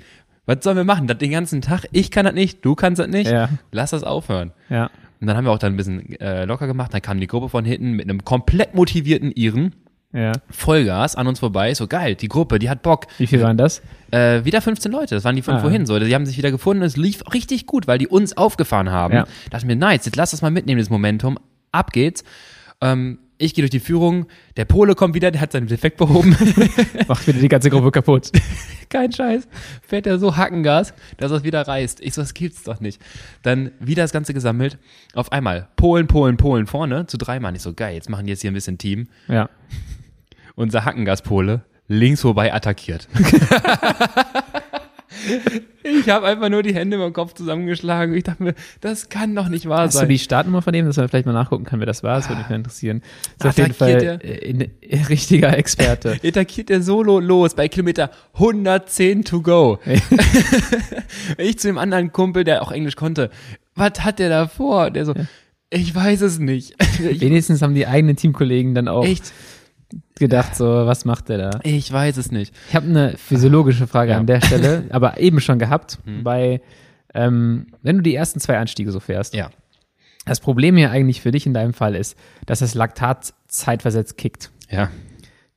Was sollen wir machen? Das den ganzen Tag? Ich kann das nicht, du kannst das nicht. Ja. Lass das aufhören. ja. Und dann haben wir auch dann ein bisschen äh, locker gemacht. Dann kam die Gruppe von hinten mit einem komplett motivierten Iren. Ja. Vollgas an uns vorbei. So geil, die Gruppe, die hat Bock. Wie viel waren das? Äh, wieder 15 Leute, das waren die von Ah. vorhin so. Die haben sich wieder gefunden. Es lief richtig gut, weil die uns aufgefahren haben. Ja. Da dachte mir, nice, jetzt lass das mal mitnehmen, das Momentum. Ab geht's. Ähm, ich gehe durch die Führung. Der Pole kommt wieder, der hat seinen Defekt behoben. Macht wieder die ganze Gruppe kaputt. Kein Scheiß. Fährt er so Hackengas, dass er wieder reißt. Ich so, das gibt's doch nicht. Dann wieder das Ganze gesammelt. Auf einmal Polen, Polen, Polen vorne zu drei Mann. Ich so, geil, jetzt machen die jetzt hier ein bisschen Team. Ja. Unser Hackengaspole links vorbei attackiert. Ich habe einfach nur die Hände über den Kopf zusammengeschlagen. Ich dachte mir, das kann doch nicht wahr Hast du sein. die Startnummer von dem, dass man vielleicht mal nachgucken kann, wer das war? Das würde mich mal interessieren. Ist auf jeden Fall äh, ein äh, richtiger Experte. attackiert der Solo los bei Kilometer 110 to go. ich zu dem anderen Kumpel, der auch Englisch konnte, was hat der da vor? Der so, ich weiß es nicht. Ich, Wenigstens haben die eigenen Teamkollegen dann auch echt, gedacht, so, was macht der da? ich weiß es nicht. Ich habe eine physiologische Frage Ja. Mhm. an der Stelle, aber eben schon gehabt, bei, ähm, wenn du die ersten zwei Anstiege so fährst. Ja. Das Problem hier eigentlich für dich in deinem Fall ist, dass das Laktat zeitversetzt kickt. Ja.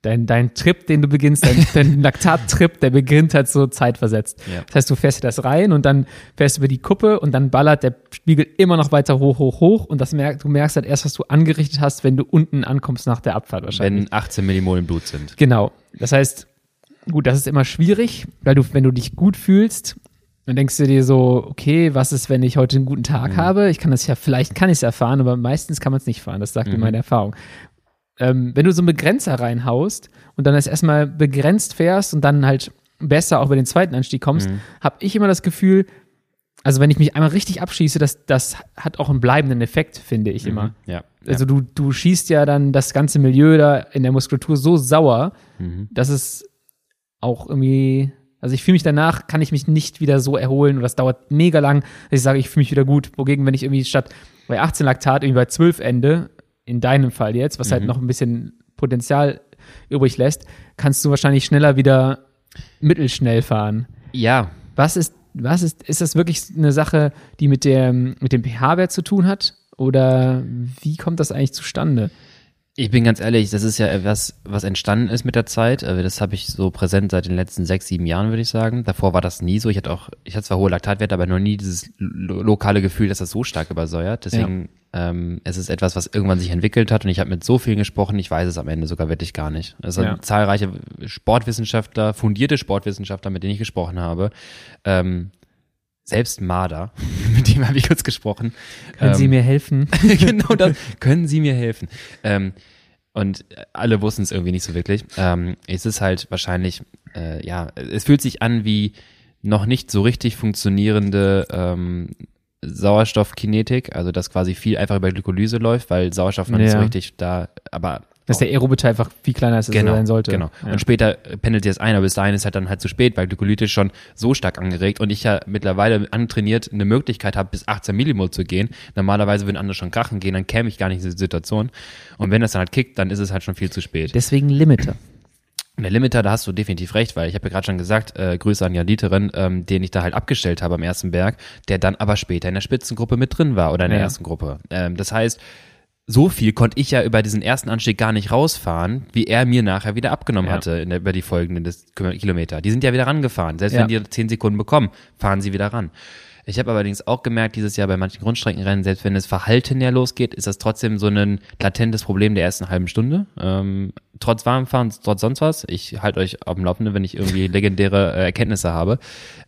Dein, dein Trip, den du beginnst, dein, dein Laktat-Trip, der beginnt halt so zeitversetzt. Ja. Das heißt, du fährst das rein und dann fährst du über die Kuppe und dann ballert der Spiegel immer noch weiter hoch, hoch, hoch und das merk, du merkst halt erst, was du angerichtet hast, wenn du unten ankommst nach der Abfahrt wahrscheinlich. Wenn 18 Millimol im Blut sind. Genau. Das heißt, gut, das ist immer schwierig, weil du, wenn du dich gut fühlst, dann denkst du dir so, okay, was ist, wenn ich heute einen guten Tag habe? Ich kann das ja, vielleicht kann ich es erfahren, aber meistens kann man es nicht fahren. Das sagt mir meine Erfahrung. Ähm, wenn du so einen Begrenzer reinhaust und dann erst erstmal begrenzt fährst und dann halt besser auch über den zweiten Anstieg kommst, habe ich immer das Gefühl, also wenn ich mich einmal richtig abschieße, das, das hat auch einen bleibenden Effekt, finde ich immer. Ja. Also du, du schießt ja dann das ganze Milieu da in der Muskulatur so sauer, Mhm. dass es auch irgendwie, also ich fühle mich danach, kann ich mich nicht wieder so erholen und das dauert mega lang, dass ich sage, ich fühle mich wieder gut. Wogegen, wenn ich irgendwie statt bei 18 Laktat irgendwie bei 12 ende, in deinem Fall jetzt, was Mhm. halt noch ein bisschen Potenzial übrig lässt, kannst du wahrscheinlich schneller wieder mittelschnell fahren. ja. Was ist, was ist, ist das wirklich eine Sache, die mit dem, mit dem pH-Wert zu tun hat? Oder wie kommt das eigentlich zustande? Ich bin ganz ehrlich, das ist ja etwas, was entstanden ist mit der Zeit. Also Das habe ich so präsent seit den letzten sechs, sieben Jahren, würde ich sagen. Davor war das nie so. Ich hatte auch, ich hatte zwar hohe Laktatwerte, aber noch nie dieses lo lokale Gefühl, dass das so stark übersäuert. Deswegen, ähm, es ist etwas, was irgendwann sich entwickelt hat und ich habe mit so vielen gesprochen, ich weiß es am Ende sogar wirklich gar nicht. Es sind Ja. zahlreiche Sportwissenschaftler, fundierte Sportwissenschaftler, mit denen ich gesprochen habe. Ähm, selbst Marder, mit dem habe ich kurz gesprochen. Können Sie Ähm, mir helfen? genau das. Können Sie mir helfen? Ähm, und alle wussten es irgendwie nicht so wirklich. Ähm, es ist halt wahrscheinlich, äh, ja, es fühlt sich an wie noch nicht so richtig funktionierende ähm, Sauerstoffkinetik, also dass quasi viel einfach über Glykolyse läuft, weil Sauerstoff noch nicht so Ja. richtig da, aber Dass der Aerobitter einfach viel kleiner ist, als Genau, er sein sollte. genau. Ja. Und später pendelt sich das ein, aber bis dahin ist halt dann halt zu spät, weil Glykolytisch schon so stark angeregt und ich ja mittlerweile antrainiert eine Möglichkeit habe, bis 18 Millimol zu gehen. Normalerweise würden andere schon krachen gehen, dann käme ich gar nicht in diese Situation. Und wenn das dann halt kickt, dann ist es halt schon viel zu spät. Deswegen Limiter. Und der Limiter, da hast du definitiv recht, weil ich habe ja gerade schon gesagt, äh, Grüße an Jan Dieterin, ähm, den ich da halt abgestellt habe am ersten Berg, der dann aber später in der Spitzengruppe mit drin war oder in der Ja. ersten Gruppe. Ähm, das heißt, so viel konnte ich ja über diesen ersten Anstieg gar nicht rausfahren, wie er mir nachher wieder abgenommen Ja. hatte der, über die folgenden Kilometer. Die sind ja wieder rangefahren. Selbst Ja. wenn die zehn Sekunden bekommen, fahren sie wieder ran. Ich habe allerdings auch gemerkt, dieses Jahr bei manchen Grundstreckenrennen, selbst wenn das Verhalten ja losgeht, ist das trotzdem so ein latentes Problem der ersten halben Stunde. Ähm, trotz Warmfahren, trotz sonst was. Ich halte euch auf dem Laufenden, wenn ich irgendwie legendäre äh, Erkenntnisse habe.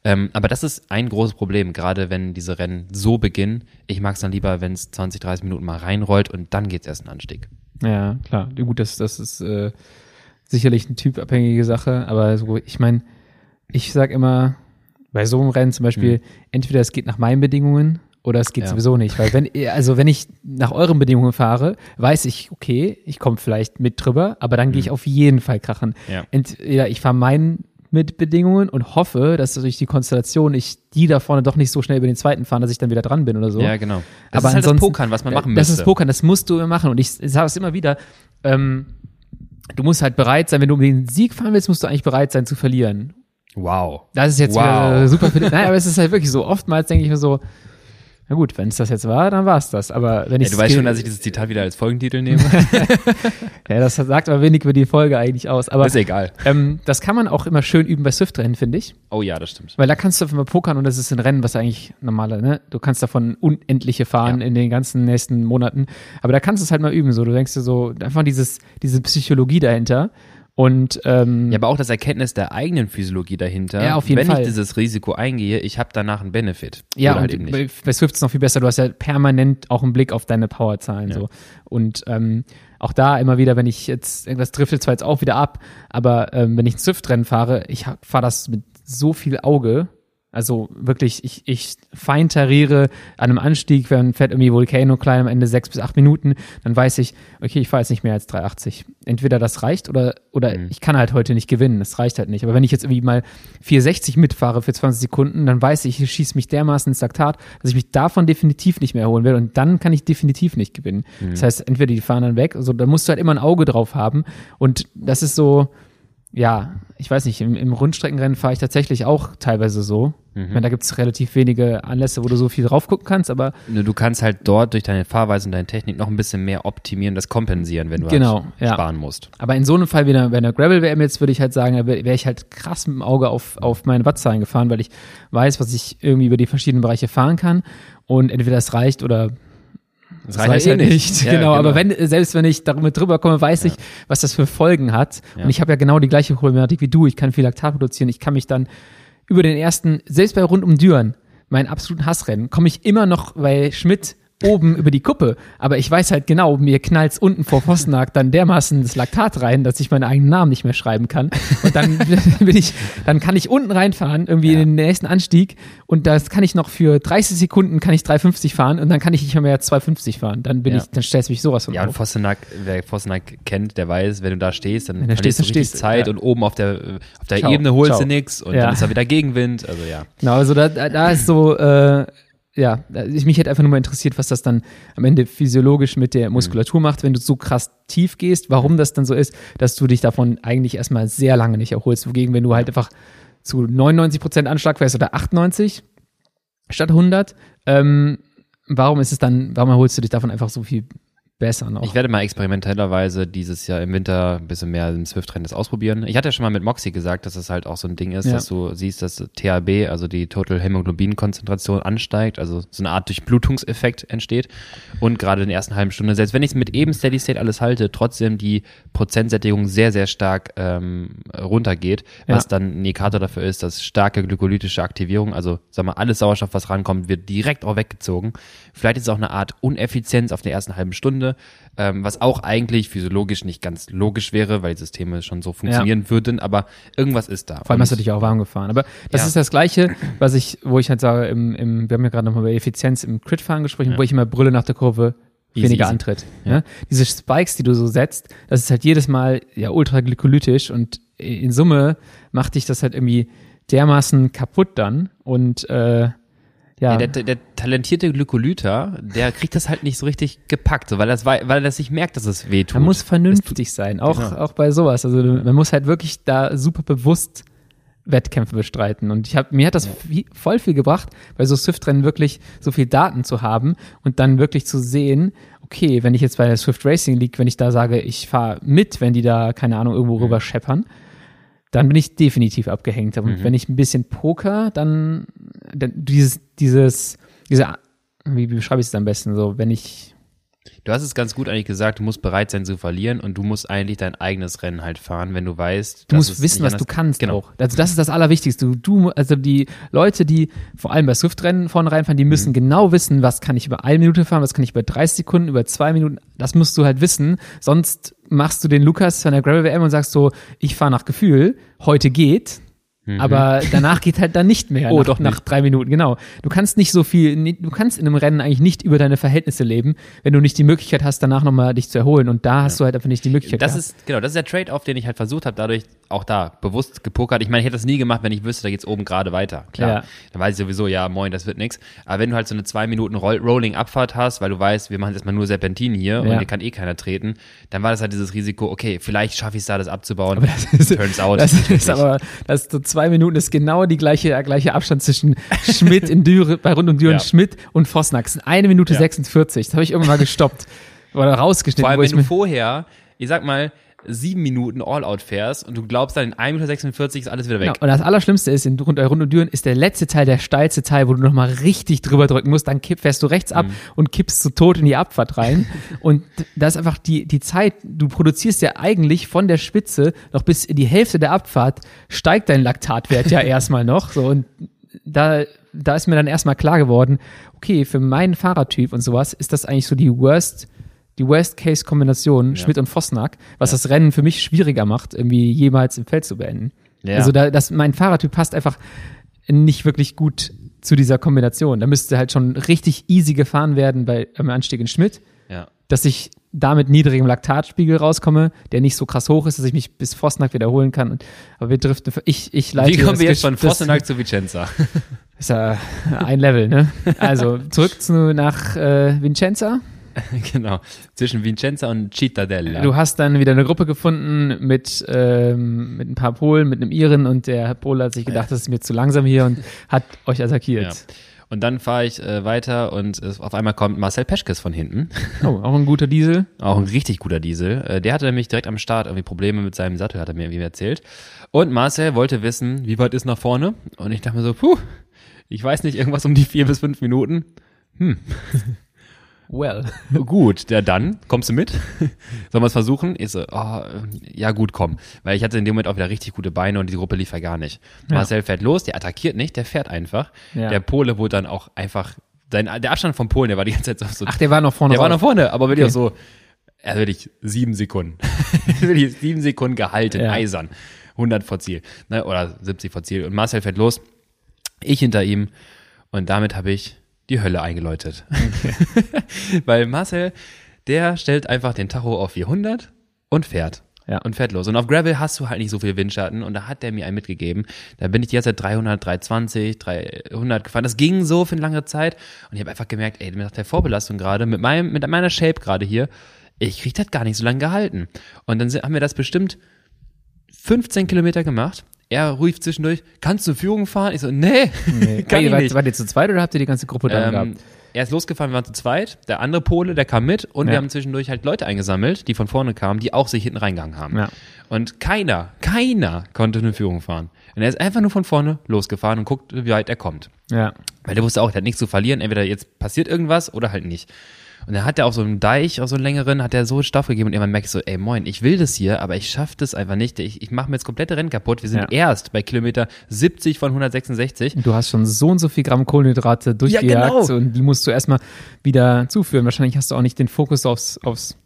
Ähm, aber das ist ein großes Problem, gerade wenn diese Rennen so beginnen. Ich mag es dann lieber, wenn es 20, 30 Minuten mal reinrollt und dann geht's erst einen Anstieg. Ja, klar. Gut, das, das ist äh, sicherlich eine typabhängige Sache, aber so, ich meine, ich sag immer, bei so einem Rennen zum Beispiel, entweder es geht nach meinen Bedingungen oder es geht Ja. sowieso nicht. Weil wenn, also wenn ich nach euren Bedingungen fahre, weiß ich, okay, ich komme vielleicht mit drüber, aber dann gehe ich auf jeden Fall krachen. Ja. Entweder ich fahre meinen mit Bedingungen und hoffe, dass durch die Konstellation ich die da vorne doch nicht so schnell über den zweiten fahren, dass ich dann wieder dran bin oder so. Ja, genau. Das aber ist halt das Pokern, was man machen Das müsste. ist Pokern, das musst du immer machen. Und ich sage es immer wieder, ähm, du musst halt bereit sein, wenn du um den Sieg fahren willst, musst du eigentlich bereit sein zu verlieren. Wow. Das ist jetzt Wow. super viel. Nein, aber es ist halt wirklich so. Oftmals denke ich mir so, na gut, wenn es das jetzt war, dann war es das. Aber wenn ich Ja, du weißt schon, dass ich dieses Zitat wieder als Folgentitel nehme. ja, das sagt aber wenig über die Folge eigentlich aus. Aber ist egal. ähm, das kann man auch immer schön üben bei Swift-Rennen, finde ich. Oh ja, das stimmt. Weil da kannst du einfach mal pokern und das ist ein Rennen, was eigentlich normaler, ne? Du kannst davon unendliche fahren Ja. in den ganzen nächsten Monaten. Aber da kannst du es halt mal üben. So, du denkst dir so, einfach dieses, diese Psychologie dahinter. Und ähm, Ja, aber auch das Erkenntnis der eigenen Physiologie dahinter. Ja, auf jeden Wenn Fall. ich dieses Risiko eingehe, ich habe danach einen Benefit. Ja, halt und eben bei, nicht. bei Swift ist es noch viel besser. Du hast ja permanent auch einen Blick auf deine Powerzahlen. Ja. So. Und ähm, auch da immer wieder, wenn ich jetzt, irgendwas driftet zwar jetzt auch wieder ab, aber ähm, wenn ich ein Swift-Rennen fahre, ich fahre das mit so viel Auge. Also wirklich, ich, ich feintariere an einem Anstieg, wenn fährt irgendwie Volcano klein am Ende sechs bis acht Minuten, dann weiß ich, okay, ich fahre jetzt nicht mehr als 380. Entweder das reicht oder, oder Mhm. ich kann halt heute nicht gewinnen. Das reicht halt nicht. Aber wenn ich jetzt irgendwie mal 460 mitfahre für 20 Sekunden, dann weiß ich, ich schieße mich dermaßen ins Laktat, dass ich mich davon definitiv nicht mehr erholen werde und dann kann ich definitiv nicht gewinnen. Mhm. Das heißt, entweder die fahren dann weg, also da musst du halt immer ein Auge drauf haben und das ist so, ja, ich weiß nicht, im, im Rundstreckenrennen fahre ich tatsächlich auch teilweise so. Mhm. Ich meine, da gibt es relativ wenige Anlässe, wo du so viel drauf gucken kannst, aber Du kannst halt dort durch deine Fahrweise und deine Technik noch ein bisschen mehr optimieren, das kompensieren, wenn du Genau, halt ja. sparen musst. Aber in so einem Fall wie einer- bei einer Gravel-WM jetzt würde ich halt sagen, da wäre wär ich halt krass mit dem Auge auf, auf meine Wattzahlen gefahren, weil ich weiß, was ich irgendwie über die verschiedenen Bereiche fahren kann. Und entweder es reicht oder Das reicht halt nicht. Ja, genau, aber wenn, selbst wenn ich damit drüber komme, weiß ich, was das für Folgen hat. Ja. Und ich habe ja genau die gleiche Problematik wie du. Ich kann viel Laktat produzieren. Ich kann mich dann über den ersten, selbst bei rund um Düren, meinen absoluten Hassrennen, komme ich immer noch bei Schmidt oben über die Kuppe. Aber ich weiß halt genau, mir knallt's unten vor Vossenag dann dermaßen das Laktat rein, dass ich meinen eigenen Namen nicht mehr schreiben kann. Und dann bin ich, dann kann ich unten reinfahren, irgendwie in den nächsten Anstieg. Und das kann ich noch für 30 Sekunden kann ich 350 fahren und dann kann ich nicht mehr 250 fahren. Dann bin Ja. ich, dann stellst du mich sowas von Ja, und. Vossenack, wer Vossenack kennt, der weiß, wenn du da stehst, dann verlierst stehst, du richtig stehst Zeit ja. und oben auf der, auf der Ciao, Ebene holst ciao. du nix und Ja. dann ist da wieder Gegenwind, also ja. Genau, also da, da, da ist so, äh, ja, da- ich, mich hätte einfach nur mal interessiert, was das dann am Ende physiologisch mit der Muskulatur macht, wenn du so krass tief gehst, warum das dann so ist, dass du dich davon eigentlich erstmal sehr lange nicht erholst. Wogegen, wenn du halt einfach zu 99 Prozent Anschlag wärst oder 98 statt 100, ähm, warum ist es dann, warum erholst du dich davon einfach so viel besser noch? Ich werde mal experimentellerweise dieses Jahr im Winter ein bisschen mehr im Swift-Rennen das ausprobieren. Ich hatte ja schon mal mit Moxie gesagt, dass es halt auch so ein Ding ist, Ja. dass du siehst, dass THB, also die Total Hämoglobin-Konzentration ansteigt, also so eine Art Durchblutungseffekt entsteht. Und gerade in der ersten halben Stunde, selbst wenn ich es mit eben Steady State alles halte, trotzdem die Prozentsättigung sehr, sehr stark ähm, runtergeht, was Ja. dann ein Indikator dafür ist, dass starke glykolytische Aktivierung, also sag mal, alles Sauerstoff, was rankommt, wird direkt auch weggezogen. Vielleicht ist es auch eine Art Uneffizienz auf der ersten halben Stunde, ähm, was auch eigentlich physiologisch nicht ganz logisch wäre, weil die Systeme schon so funktionieren würden, aber irgendwas ist da. Vor allem hast du dich auch warm gefahren. Aber das Ja. ist das Gleiche, was ich, wo ich halt sage, im, im, wir haben ja gerade nochmal über Effizienz im Crit-Fahren gesprochen, Ja. wo ich immer brülle nach der Kurve, Easy, weniger easy. Antritt. Ja. Ja. Diese Spikes, die du so setzt, das ist halt jedes Mal ja ultra glykolytisch und in Summe macht dich das halt irgendwie dermaßen kaputt dann und äh, ja, Ja, der, der, talentierte Glykolyter, der kriegt das halt nicht so richtig gepackt, so, weil das weil er das nicht merkt, dass es weh tut. man muss vernünftig sein, auch, Genau. auch bei sowas. Also man muss halt wirklich da super bewusst Wettkämpfe bestreiten. Und ich hab, mir hat das wie, voll viel gebracht, bei so Swift-Rennen wirklich so viel Daten zu haben und dann wirklich zu sehen, okay, wenn ich jetzt bei der Swift Racing League, wenn ich da sage, ich fahre mit, wenn die da, keine Ahnung, irgendwo rüber scheppern, dann bin ich definitiv abgehängt. Und wenn ich ein bisschen poker, dann, dann dieses, dieses, diese, wie, wie beschreibe ich es am besten so, wenn ich, Du hast es ganz gut eigentlich gesagt, du musst bereit sein zu verlieren und du musst eigentlich dein eigenes Rennen halt fahren, wenn du weißt, Du musst wissen, was du kannst Genau. auch. Also das ist das Allerwichtigste. Du, du, also die Leute, die vor allem bei Swift-Rennen vorne reinfahren, die müssen Mhm. genau wissen, was kann ich über eine Minute fahren, was kann ich über 30 Sekunden, über zwei Minuten. Das musst du halt wissen. Sonst machst du den Lukas von der Gravel WM und sagst so, ich fahre nach Gefühl, heute geht. Aber danach geht halt dann nicht mehr. Mhm. Oh, nach, doch nach nicht. drei Minuten, genau. Du kannst nicht so viel, du kannst in einem Rennen eigentlich nicht über deine Verhältnisse leben, wenn du nicht die Möglichkeit hast, danach nochmal dich zu erholen. Und da hast du halt einfach nicht die Möglichkeit. Das gehabt. ist, genau, das ist der Trade-off, den ich halt versucht habe, dadurch auch da bewusst gepokert. Ich meine, ich hätte das nie gemacht, wenn ich wüsste, da geht's oben gerade weiter. Klar. Ja. Dann weiß ich sowieso, ja, moin, das wird nix. Aber wenn du halt so eine zwei Minuten Roll Rolling-Abfahrt hast, weil du weißt, wir machen jetzt mal nur Serpentin hier und Ja. hier kann eh keiner treten, dann war das halt dieses Risiko, okay, vielleicht schaffe ich es da, das abzubauen. das ist- Turns out. Das ist aber, das ist so zwei Minuten ist genau die gleiche, der gleiche Abstand zwischen Schmidt in Düren, bei Rund um Düren, Ja. Schmidt und sind eine Minute Ja. 46. Das habe ich irgendwann mal gestoppt. Oder rausgeschnitten. Vor allem, wenn ich du vorher, ich sag mal, sieben Minuten All-Out fährst und du glaubst dann in 1 Minute 46 ist alles wieder weg. Genau. Und das Allerschlimmste ist, in Rund, äh, Rund um Düren ist der letzte Teil, der steilste Teil, wo du nochmal richtig drüber drücken musst. Dann kipp, fährst du rechts Mhm. ab und kippst zu tot in die Abfahrt rein. und das ist einfach die, die Zeit, du produzierst ja eigentlich von der Spitze noch bis in die Hälfte der Abfahrt, steigt dein Laktatwert ja erstmal noch. So, und da, da ist mir dann erstmal klar geworden, okay, für meinen Fahrertyp und sowas ist das eigentlich so die worst, die Worst-Case-Kombination Schmidt und Vosnack, was das Rennen für mich schwieriger macht, irgendwie jemals im Feld zu beenden. Ja. Also da, das, mein Fahrertyp passt einfach nicht wirklich gut zu dieser Kombination. Da müsste halt schon richtig easy gefahren werden bei einem Anstieg in Schmidt, Ja. dass ich da mit niedrigem Laktatspiegel rauskomme, der nicht so krass hoch ist, dass ich mich bis Vosnack wiederholen kann. Und, aber wir driften, ich, ich leite Wie kommen wir jetzt von Vossenack zu Vicenza? ist ja ein Level, ne? Also zurück zu, nach äh, Vincenza. genau. Zwischen Vicenza und Cittadella. Du hast dann wieder eine Gruppe gefunden mit, ähm, mit ein paar Polen, mit einem Iren und der Pole hat sich gedacht, das ist mir zu langsam hier und hat euch attackiert. ja. Und dann fahre ich äh, weiter und es, auf einmal kommt Marcel Peschkes von hinten. Oh, auch ein guter Diesel. Auch ein richtig guter Diesel. Äh, der hatte nämlich direkt am Start irgendwie Probleme mit seinem Sattel, hat er mir irgendwie erzählt. Und Marcel wollte wissen, wie weit ist nach vorne? Und ich dachte mir so, puh, ich weiß nicht, irgendwas um die vier bis fünf Minuten. Well. Gut, ja dann, kommst du mit? Sollen wir es versuchen? Ich so, oh, ja gut, komm. Weil ich hatte in dem Moment auch wieder richtig gute Beine und die Gruppe lief ja gar nicht. Marcel fährt los, der attackiert nicht, der fährt einfach. Ja. Der Pole wurde dann auch einfach, sein, der Abstand vom Polen, der war die ganze Zeit so, Ach, der war noch vorne der war raus. noch vorne, aber wirklich Okay. auch so, er wirklich sieben Sekunden. wirklich sieben Sekunden gehalten, Ja. eisern. 100 vor Ziel. Ne, oder 70 vor Ziel. Und Marcel fährt los, ich hinter ihm und damit habe ich die Hölle eingeläutet. Weil Marcel, der stellt einfach den Tacho auf 400 und fährt. Ja. Und fährt los. Und auf Gravel hast du halt nicht so viel Windschatten und da hat der mir einen mitgegeben. Da bin ich jetzt seit 300, 320, 300 gefahren. Das ging so für eine lange Zeit und ich habe einfach gemerkt, ey, mit der Vorbelastung gerade, mit meinem, mit meiner Shape gerade hier, ich krieg das gar nicht so lange gehalten. Und dann haben wir das bestimmt 15 Kilometer gemacht. Er ruft zwischendurch, kannst du Führung fahren? Ich so, nee, Nee. kann ich wart, nicht. wart ihr zu zweit oder habt ihr die ganze Gruppe dann Ähm, gehabt? er ist losgefahren, wir waren zu zweit. Der andere Pole, der kam mit und Ja. wir haben zwischendurch halt Leute eingesammelt, die von vorne kamen, die auch sich hinten reingegangen haben. Ja. Und keiner, keiner konnte eine Führung fahren. Und er ist einfach nur von vorne losgefahren und guckt, wie weit er kommt. Ja. Weil der wusste auch, der hat nichts zu verlieren. Entweder jetzt passiert irgendwas oder halt nicht. Und dann hat er auf so einem Deich, auf so einen längeren, hat er so Stoff gegeben und irgendwann merke ich so, ey moin, ich will das hier, aber ich schaffe das einfach nicht. Ich, ich mache mir jetzt komplette Rennen kaputt. Wir sind Ja. erst bei Kilometer 70 von 166. Und du hast schon so und so viel Gramm Kohlenhydrate durchgejagt genau. und die musst du erstmal wieder zuführen. Wahrscheinlich hast du auch nicht den Fokus aufs, aufs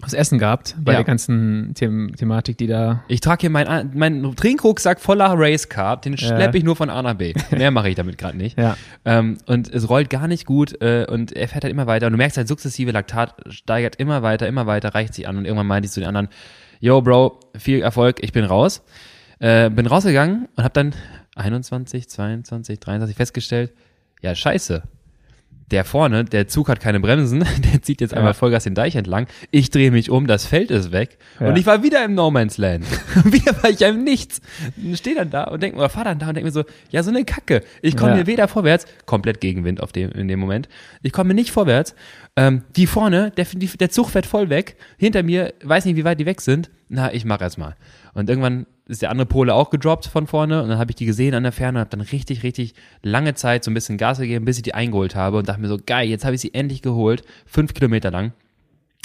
was Essen gehabt bei Ja. der ganzen The Thematik, die da. Ich trage hier meinen mein Trinkrucksack voller Race Carb, den schleppe ich nur von A nach B. Mehr mache ich damit gerade nicht. Ja. Ähm, und es rollt gar nicht gut äh, und er fährt halt immer weiter und du merkst halt sukzessive Laktat steigert immer weiter, immer weiter, reicht sich an und irgendwann meinte ich zu den anderen, yo Bro, viel Erfolg, ich bin raus. Äh, bin rausgegangen und habe dann 21, 22, 23 festgestellt, ja scheiße, der vorne, der Zug hat keine Bremsen, der zieht jetzt einmal Ja. Vollgas den Deich entlang. Ich drehe mich um, das Feld ist weg Ja. und ich war wieder im No Man's Land. wieder war ich im Nichts. Stehe dann da und denk, oder fahr dann da und denk mir so, ja, so eine Kacke. Ich komme Ja. hier weder vorwärts, komplett Gegenwind auf dem, in dem Moment. Ich komme nicht vorwärts. Ähm, die vorne, der, die, der Zug fährt voll weg. Hinter mir, weiß nicht, wie weit die weg sind. Na, ich mach erst mal. Und irgendwann ist der andere Pole auch gedroppt von vorne und dann habe ich die gesehen an der Ferne und habe dann richtig, richtig lange Zeit so ein bisschen Gas gegeben, bis ich die eingeholt habe und dachte mir so, geil, jetzt habe ich sie endlich geholt, fünf Kilometer lang.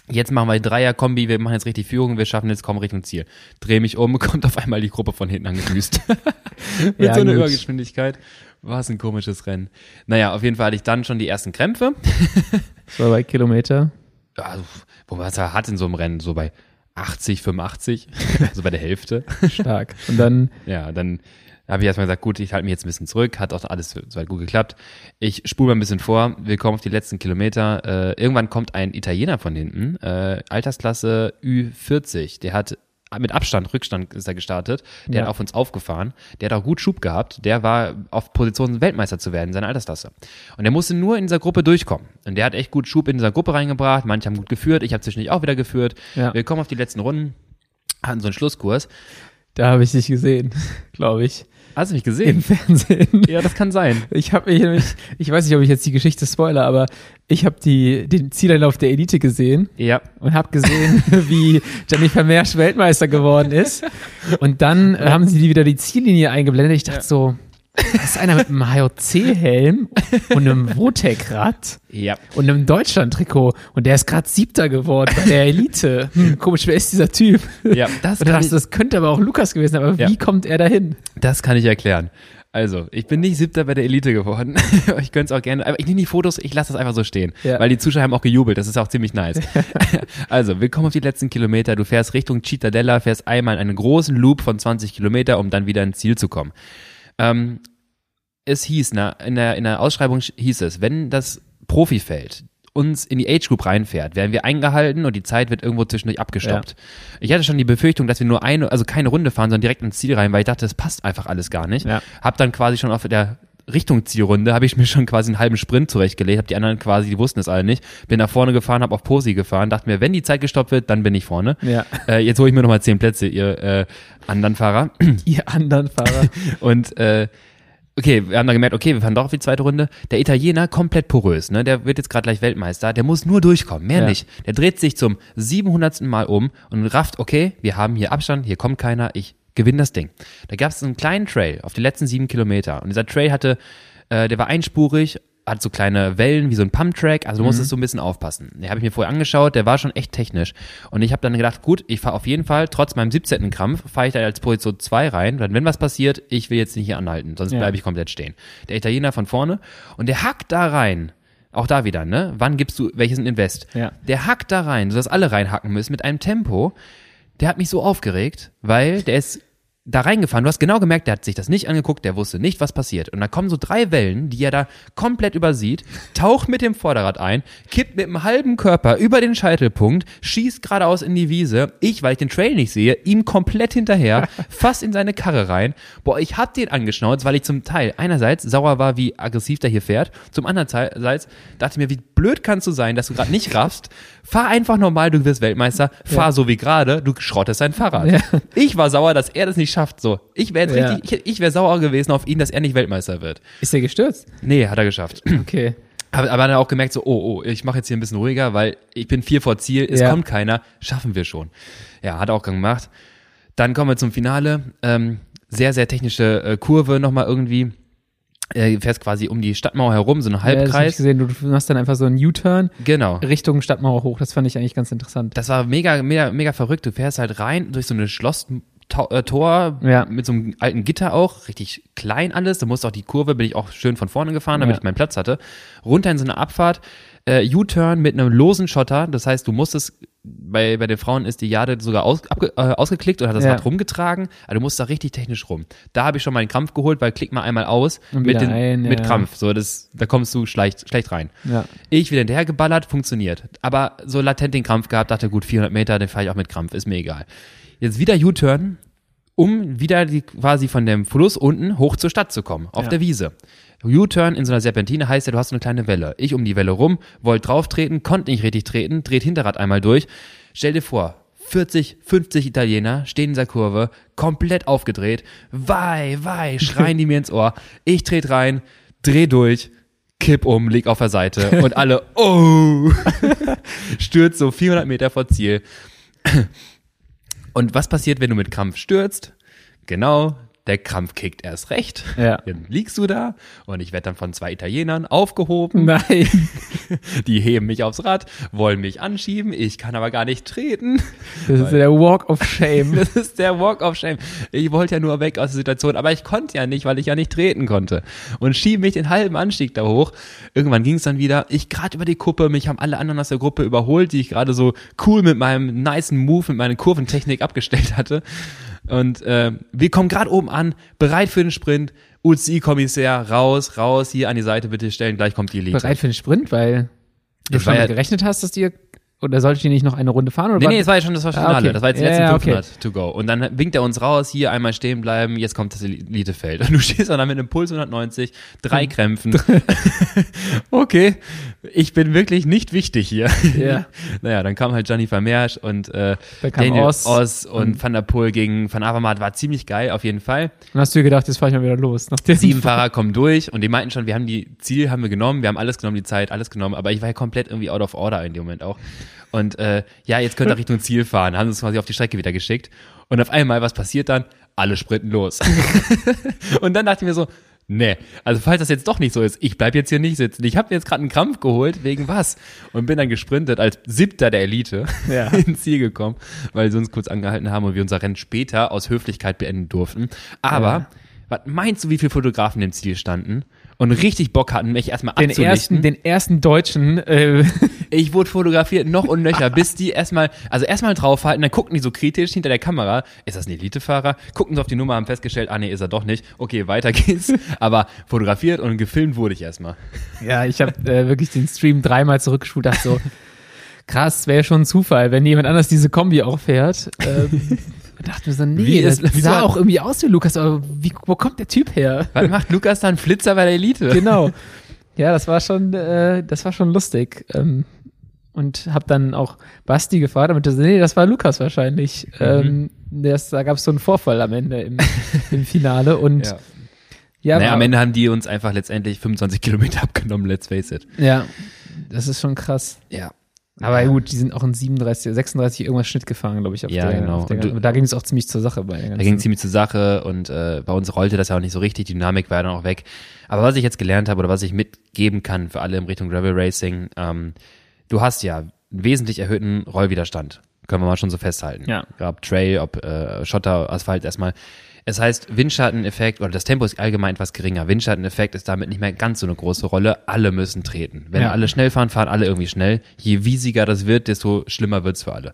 Jetzt machen wir Dreier-Kombi, wir machen jetzt richtig Führung, wir schaffen jetzt kommen Richtung Ziel. Dreh mich um, kommt auf einmal die Gruppe von hinten angedüst. Mit Ja, so einer gut. Übergeschwindigkeit. War es ein komisches Rennen. Naja, auf jeden Fall hatte ich dann schon die ersten Krämpfe. War bei Kilometer. Also, wo man es ja hat in so einem Rennen, so bei 80, 85, so bei der Hälfte. Stark. Und dann, Ja, dann habe ich erstmal gesagt, gut, ich halte mich jetzt ein bisschen zurück, hat auch alles soweit gut geklappt. Ich spule mal ein bisschen vor, wir kommen auf die letzten Kilometer. Äh, irgendwann kommt ein Italiener von hinten, äh, Altersklasse Ü40, der hat mit Abstand, Rückstand ist er gestartet, der Ja. hat auf uns aufgefahren, der hat auch gut Schub gehabt, der war auf Position Weltmeister zu werden in seiner Altersklasse. Und der musste nur in dieser Gruppe durchkommen. Und der hat echt gut Schub in dieser Gruppe reingebracht, manche haben gut geführt, ich habe zwischendurch auch wieder geführt. Ja. Wir kommen auf die letzten Runden, hatten so einen Schlusskurs. da habe ich dich gesehen, glaube ich, Hast du mich im gesehen? Fernsehen. Ja, das kann sein. Ich habe mich nämlich, ich weiß nicht, ob ich jetzt die Geschichte spoiler, aber ich habe die den Zieleinlauf der Elite gesehen Ja. und habe gesehen, wie Jennifer Mersch Weltmeister geworden ist. Und dann äh, haben sie die wieder die Ziellinie eingeblendet. Ich dachte Ja. so, das ist einer mit einem HOC-Helm und einem Votec-Rad Ja. und einem Deutschland-Trikot und der ist gerade Siebter geworden bei der Elite. Hm, komisch, wer ist dieser Typ? Ja, das Und dachte ich, das könnte aber auch Lukas gewesen sein, aber Ja. wie kommt er dahin? das kann ich erklären. Also, ich bin nicht Siebter bei der Elite geworden. ich könnte es auch gerne, aber ich nehme die Fotos, ich lasse das einfach so stehen. Ja. Weil die Zuschauer haben auch gejubelt, das ist auch ziemlich nice. also, wir kommen auf die letzten Kilometer. Du fährst Richtung Cittadella, fährst einmal einen großen Loop von 20 Kilometer, um dann wieder ins Ziel zu kommen. Ähm, es hieß, na, in, der, in der Ausschreibung hieß es, wenn das Profifeld uns in die Age Group reinfährt, werden wir eingehalten und die Zeit wird irgendwo zwischendurch abgestoppt. Ich hatte schon die Befürchtung, dass wir nur eine, also keine Runde fahren, sondern direkt ins Ziel rein, weil ich dachte, das passt einfach alles gar nicht. Ja. Hab dann quasi schon auf der Richtung Zielrunde habe ich mir schon quasi einen halben Sprint zurechtgelegt, habe die anderen quasi, die wussten es alle nicht, bin nach vorne gefahren, habe auf Posi gefahren, dachte mir, wenn die Zeit gestoppt wird, dann bin ich vorne. Ja. Äh, jetzt hole ich mir nochmal zehn Plätze, ihr äh, anderen Fahrer. Ihr anderen Fahrer. Und äh, okay, wir haben dann gemerkt, okay, wir fahren doch auf die zweite Runde. Der Italiener komplett porös, ne? Der wird jetzt gerade gleich Weltmeister. Der muss nur durchkommen, mehr Ja. nicht. Der dreht sich zum 700. Mal um und rafft, okay, wir haben hier Abstand, hier kommt keiner, ich gewinne das Ding. Da gab es einen kleinen Trail auf die letzten sieben Kilometer und dieser Trail hatte, äh, der war einspurig, hat so kleine Wellen wie so ein Pumptrack, also du musstest so ein bisschen aufpassen. Den habe ich mir vorher angeschaut, der war schon echt technisch. Und ich habe dann gedacht, gut, ich fahre auf jeden Fall, trotz meinem 17. Krampf, fahre ich da als Position 2 rein, weil wenn was passiert, ich will jetzt nicht hier anhalten, sonst Ja. bleibe ich komplett stehen. Der Italiener von vorne und der hackt da rein. Auch da wieder, ne? Wann gibst du welches ein Invest? Ja. Der hackt da rein, sodass alle reinhacken müssen mit einem Tempo. Der hat mich so aufgeregt, weil der ist da reingefahren. Du hast genau gemerkt, der hat sich das nicht angeguckt, der wusste nicht, was passiert. Und dann kommen so drei Wellen, die er da komplett übersieht, taucht mit dem Vorderrad ein, kippt mit einem halben Körper über den Scheitelpunkt, schießt geradeaus in die Wiese. Ich, weil ich den Trail nicht sehe, ihm komplett hinterher, fast in seine Karre rein. Boah, ich hab den angeschnauzt, weil ich zum Teil einerseits sauer war, wie aggressiv der hier fährt, zum andererseits dachte ich mir, wie blöd kannst du sein, dass du gerade nicht raffst. Fahr einfach normal, du wirst Weltmeister. Fahr so wie gerade, du schrottest sein Fahrrad. Ja. Ich war sauer, dass er das nicht schafft. So, ich wäre Ja. richtig, ich, ich wäre sauer gewesen auf ihn, dass er nicht Weltmeister wird. Ist der gestürzt? Nee, hat er geschafft. Okay. Aber, aber dann auch gemerkt, so, oh, oh, ich mache jetzt hier ein bisschen ruhiger, weil ich bin vier vor Ziel, es Ja. kommt keiner, schaffen wir schon. Ja, hat er auch gemacht. Dann kommen wir zum Finale. Ähm, sehr, sehr technische äh, Kurve nochmal irgendwie. Äh, fährst quasi um die Stadtmauer herum, so ein Ja, das Halbkreis. gesehen. Du machst dann einfach so einen U-Turn genau. Richtung Stadtmauer hoch. Das fand ich eigentlich ganz interessant. Das war mega, mega, mega verrückt. Du fährst halt rein durch so eine Schlosstür To äh, Tor Ja. mit so einem alten Gitter auch, richtig klein alles. Da musste auch die Kurve, bin ich auch schön von vorne gefahren, damit Ja. ich meinen Platz hatte. Runter in so eine Abfahrt, äh, U-Turn mit einem losen Schotter. Das heißt, du musstest, bei, bei den Frauen ist die Jade sogar aus, abge, äh, ausgeklickt und hat das Ja. Rad rumgetragen. Also du musst da richtig technisch rum. Da habe ich schon mal einen Krampf geholt, weil klick mal einmal aus mit, den, ein, mit ja. Krampf. So, das, da kommst du schlecht, schlecht rein. Ja. Ich wieder hinterher geballert, funktioniert. Aber so latent den Krampf gehabt, dachte gut, 400 Meter, den fahre ich auch mit Krampf, ist mir egal. Jetzt wieder U-Turn, um wieder die, quasi von dem Fluss unten hoch zur Stadt zu kommen, auf Ja. der Wiese. U-Turn in so einer Serpentine heißt ja, du hast so eine kleine Welle. Ich um die Welle rum, wollte drauf treten, konnte nicht richtig treten, dreht Hinterrad einmal durch. Stell dir vor, 40, 50 Italiener stehen in dieser Kurve, komplett aufgedreht. Wei, wei, schreien die mir ins Ohr. Ich tret rein, dreh durch, kipp um, leg auf der Seite und alle, oh, stürzt so 400 Meter vor Ziel. Und was passiert, wenn du mit Krampf stürzt? Genau, der Krampf kickt erst recht. Ja. Dann liegst du da und ich werde dann von zwei Italienern aufgehoben. Nein. Die heben mich aufs Rad, wollen mich anschieben. Ich kann aber gar nicht treten. Das ist der Walk of Shame. Das ist der Walk of Shame. Ich wollte ja nur weg aus der Situation, aber ich konnte ja nicht, weil ich ja nicht treten konnte. Und schieben mich den halben Anstieg da hoch. Irgendwann ging es dann wieder. Ich gerade über die Kuppe, mich haben alle anderen aus der Gruppe überholt, die ich gerade so cool mit meinem nicen Move, mit meiner Kurventechnik abgestellt hatte. Und äh, wir kommen gerade oben an, bereit für den Sprint. UCI-Kommissär, raus, raus, hier an die Seite bitte stellen, gleich kommt die Elite. Bereit für den Sprint, weil du schon ja- gerechnet hast, dass dir oder solltet ihr nicht noch eine Runde fahren? Oder Nee, nee, das war ja schon das war Ah, Finale. okay. Das war jetzt die letzten ja, okay. 500 to go. Und dann winkt er uns raus, hier einmal stehen bleiben, jetzt kommt das Elitefeld. Und du stehst dann da mit einem Puls 190, Hm. drei Krämpfen. okay, ich bin wirklich nicht wichtig hier. Ja. naja, dann kam halt Gianni Vermeersch und äh, Daniel Oss. Oss und Van der Poel gegen Van Avermaet war ziemlich geil, auf jeden Fall. Dann hast du dir gedacht, jetzt fahr ich mal wieder los. Sieben Fahrer kommen durch und die meinten schon, wir haben die Ziel haben wir genommen, wir haben alles genommen, die Zeit, alles genommen, aber ich war ja komplett irgendwie out of order in dem Moment auch. Und äh, ja, jetzt könnt ihr Richtung Ziel fahren, haben uns quasi auf die Strecke wieder geschickt. Und auf einmal, was passiert dann? Alle sprinten los. und dann dachte ich mir so, nee, also falls das jetzt doch nicht so ist, ich bleib jetzt hier nicht sitzen. Ich habe mir jetzt gerade einen Krampf geholt, wegen was? Und bin dann gesprintet als siebter der Elite Ja. ins Ziel gekommen, weil sie uns kurz angehalten haben und wir unser Rennen später aus Höflichkeit beenden durften. Aber, Ja. was meinst du, wie viele Fotografen im Ziel standen? Und richtig Bock hatten, mich erstmal den ersten, den ersten Deutschen, äh, Ich wurde fotografiert, noch und nöcher, bis die erstmal, also erstmal draufhalten, dann guckten die so kritisch hinter der Kamera, ist das ein Elitefahrer? Guckten sie auf die Nummer, haben festgestellt, ah nee, ist er doch nicht. Okay, weiter geht's. Aber fotografiert und gefilmt wurde ich erstmal. ja, ich habe äh, wirklich den Stream dreimal zurückgespult, dachte so, krass, wäre schon ein Zufall, wenn jemand anders diese Kombi auch fährt. Ähm, dachte mir so, nee, Wie das ist- wie sah auch irgendwie aus wie Lukas, aber wie, wo kommt der Typ her? Was macht Lukas dann Flitzer bei der Elite? genau. Ja, das war schon, äh, das war schon lustig. Ähm, und habe dann auch Basti gefragt, damit er nee, das war Lukas wahrscheinlich. Mhm. Ähm, das, da gab es so einen Vorfall am Ende im, im Finale und Ja. ja, naja, am Ende haben die uns einfach letztendlich 25 Kilometer abgenommen, let's face it. ja, das ist schon krass. Ja. Aber gut, die sind auch in 37, 36 irgendwas Schnitt gefahren, glaube ich. Auf Ja, der, genau. Auf der, du- da ging es auch ziemlich zur Sache bei. Da ging ziemlich zur Sache und äh, bei uns rollte das ja auch nicht so richtig, die Dynamik war dann auch weg. Aber was ich jetzt gelernt habe oder was ich mitgeben kann für alle in Richtung Gravel Racing, ähm, du hast ja einen wesentlich erhöhten Rollwiderstand. Können wir mal schon so festhalten. Ja. Ob Trail, ob äh, Schotter, Asphalt erstmal. Es heißt, Windschatteneffekt oder das Tempo ist allgemein etwas geringer. Windschatteneffekt ist damit nicht mehr ganz so eine große Rolle. Alle müssen treten. Wenn Ja. alle schnell fahren, fahren alle irgendwie schnell. Je wiesiger das wird, desto schlimmer wird's für alle.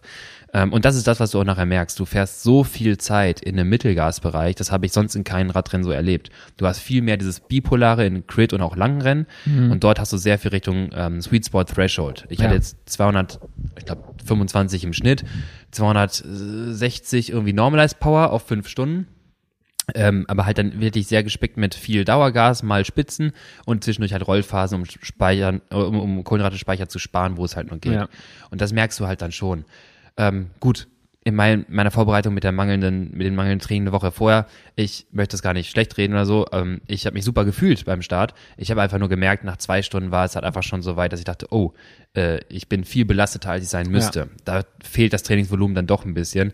Ähm, und das ist das, was du auch nachher merkst. Du fährst so viel Zeit in einem Mittelgasbereich, das habe ich sonst in keinem Radrennen so erlebt. Du hast viel mehr dieses Bipolare in Crit und auch Langrennen und dort hast du sehr viel Richtung ähm, Sweet Spot Threshold. Ich Ja. hatte jetzt 200, ich glaube 25 im Schnitt, 260 irgendwie Normalized Power auf fünf Stunden. Ähm, aber halt dann wirklich sehr gespickt mit viel Dauergas, mal Spitzen und zwischendurch halt Rollphasen, um Speichern, um, um Kohlenhydrate-Speicher zu sparen, wo es halt nur geht. Ja. Und das merkst du halt dann schon. Ähm, gut, in mein, meiner Vorbereitung mit der mangelnden, mit den mangelnden Training eine Woche vorher, ich möchte das gar nicht schlecht reden oder so, ähm, ich habe mich super gefühlt beim Start. Ich habe einfach nur gemerkt, nach zwei Stunden war es halt einfach schon so weit, dass ich dachte, oh, äh, ich bin viel belasteter, als ich sein müsste. Da fehlt das Trainingsvolumen dann doch ein bisschen.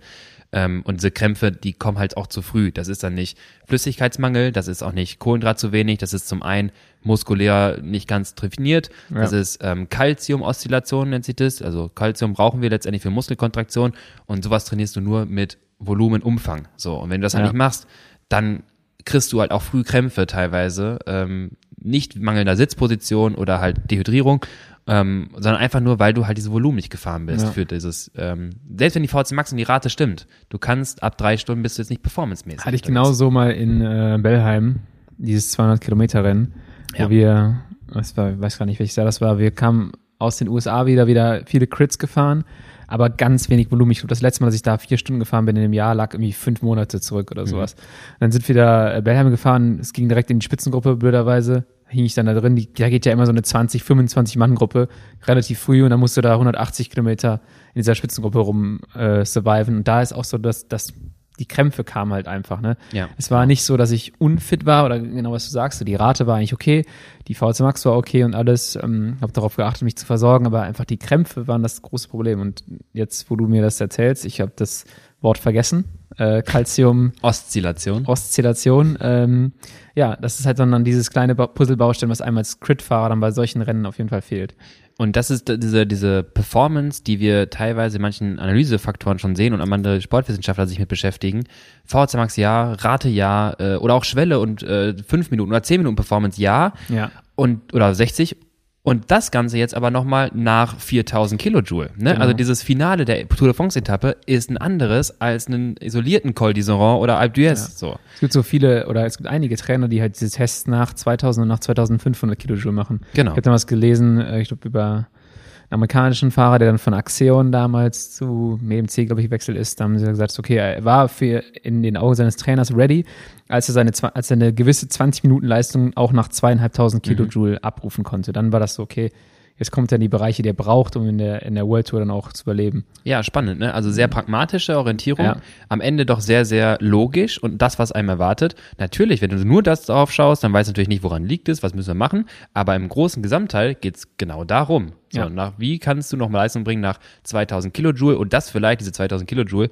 Ähm, und diese Krämpfe, die kommen halt auch zu früh. Das ist dann nicht Flüssigkeitsmangel, das ist auch nicht Kohlenhydrat zu wenig, das ist zum einen muskulär nicht ganz trainiert, das ist ähm, Calcium-Oszillation nennt sich das. Also Calcium brauchen wir letztendlich für Muskelkontraktion und sowas trainierst du nur mit Volumen, Umfang. So. Und wenn du das halt Ja. nicht machst, dann kriegst du halt auch früh Krämpfe teilweise. Ähm, nicht mangelnder Sitzposition oder halt Dehydrierung, ähm, sondern einfach nur, weil du halt diese Volumen nicht gefahren bist Ja. für dieses, ähm, selbst wenn die VC Max und die Rate stimmt, du kannst ab drei Stunden bist du jetzt nicht performancemäßig. Hatte ich genau so mal in äh, Bellheim, dieses 200 Kilometer Rennen, wo Ja. wir, was war, ich weiß gar nicht, welches Jahr das war, wir kamen aus den USA wieder, wieder viele Crits gefahren, aber ganz wenig Volumen. Ich glaube, das letzte Mal, dass ich da vier Stunden gefahren bin in dem Jahr, lag irgendwie fünf Monate zurück oder sowas. Dann sind wir da äh, Bellheim gefahren, es ging direkt in die Spitzengruppe, blöderweise. Hing ich dann da drin, die, da geht ja immer so eine 20, 25 Mann Gruppe relativ früh und dann musst du da 180 Kilometer in dieser Spitzengruppe rum äh, surviven. Und da ist auch so, dass, dass die Krämpfe kamen halt einfach, ne? Ja. Es war nicht so, dass ich unfit war oder genau was du sagst. Die Rate war eigentlich okay, die VC Max war okay und alles. Ähm, habe darauf geachtet, mich zu versorgen, aber einfach die Krämpfe waren das große Problem. Und jetzt, wo du mir das erzählst, ich habe das Wort vergessen. Äh, Calcium Oszillation. Oszillation. Ähm, ja, das ist halt dann dieses kleine Ba- Puzzlebaustein, was einem als Crit-Fahrer dann bei solchen Rennen auf jeden Fall fehlt. Und das ist diese, diese Performance, die wir teilweise in manchen Analysefaktoren schon sehen und andere Sportwissenschaftler sich mit beschäftigen. VHC Max ja, Rate ja, äh, oder auch Schwelle und äh, 5 Minuten oder 10 Minuten Performance ja. Ja. Und, oder 60. Und das Ganze jetzt aber nochmal nach 4000 Kilojoule. Ne? Genau. Also dieses Finale der Tour de France Etappe ist ein anderes als einen isolierten Col d'Iseran oder Alpe d'Huez. So. Es gibt so viele, oder es gibt einige Trainer, die halt diese Tests nach 2000 und nach 2500 Kilojoule machen. Genau. Ich habe da was gelesen, äh, ich glaube über amerikanischen Fahrer, der dann von Axion damals zu MMC, glaube ich, gewechselt ist. Da haben sie gesagt, okay, er war für in den Augen seines Trainers ready, als er seine, als er eine gewisse 20 Minuten Leistung auch nach zweieinhalbtausend Kilojoule abrufen konnte. Dann war das so, okay, jetzt kommt er in die Bereiche, die er braucht, um in der, in der World Tour dann auch zu überleben. Ja, spannend, ne? Also sehr pragmatische Orientierung, Ja. am Ende doch sehr, sehr logisch und das, was einem erwartet. Natürlich, wenn du nur das drauf schaust, dann weißt du natürlich nicht, woran liegt es, was müssen wir machen, aber im großen Gesamtteil geht's genau darum. So, Ja. nach wie kannst du noch mal Leistung bringen nach 2000 Kilojoule und das vielleicht, diese 2000 Kilojoule,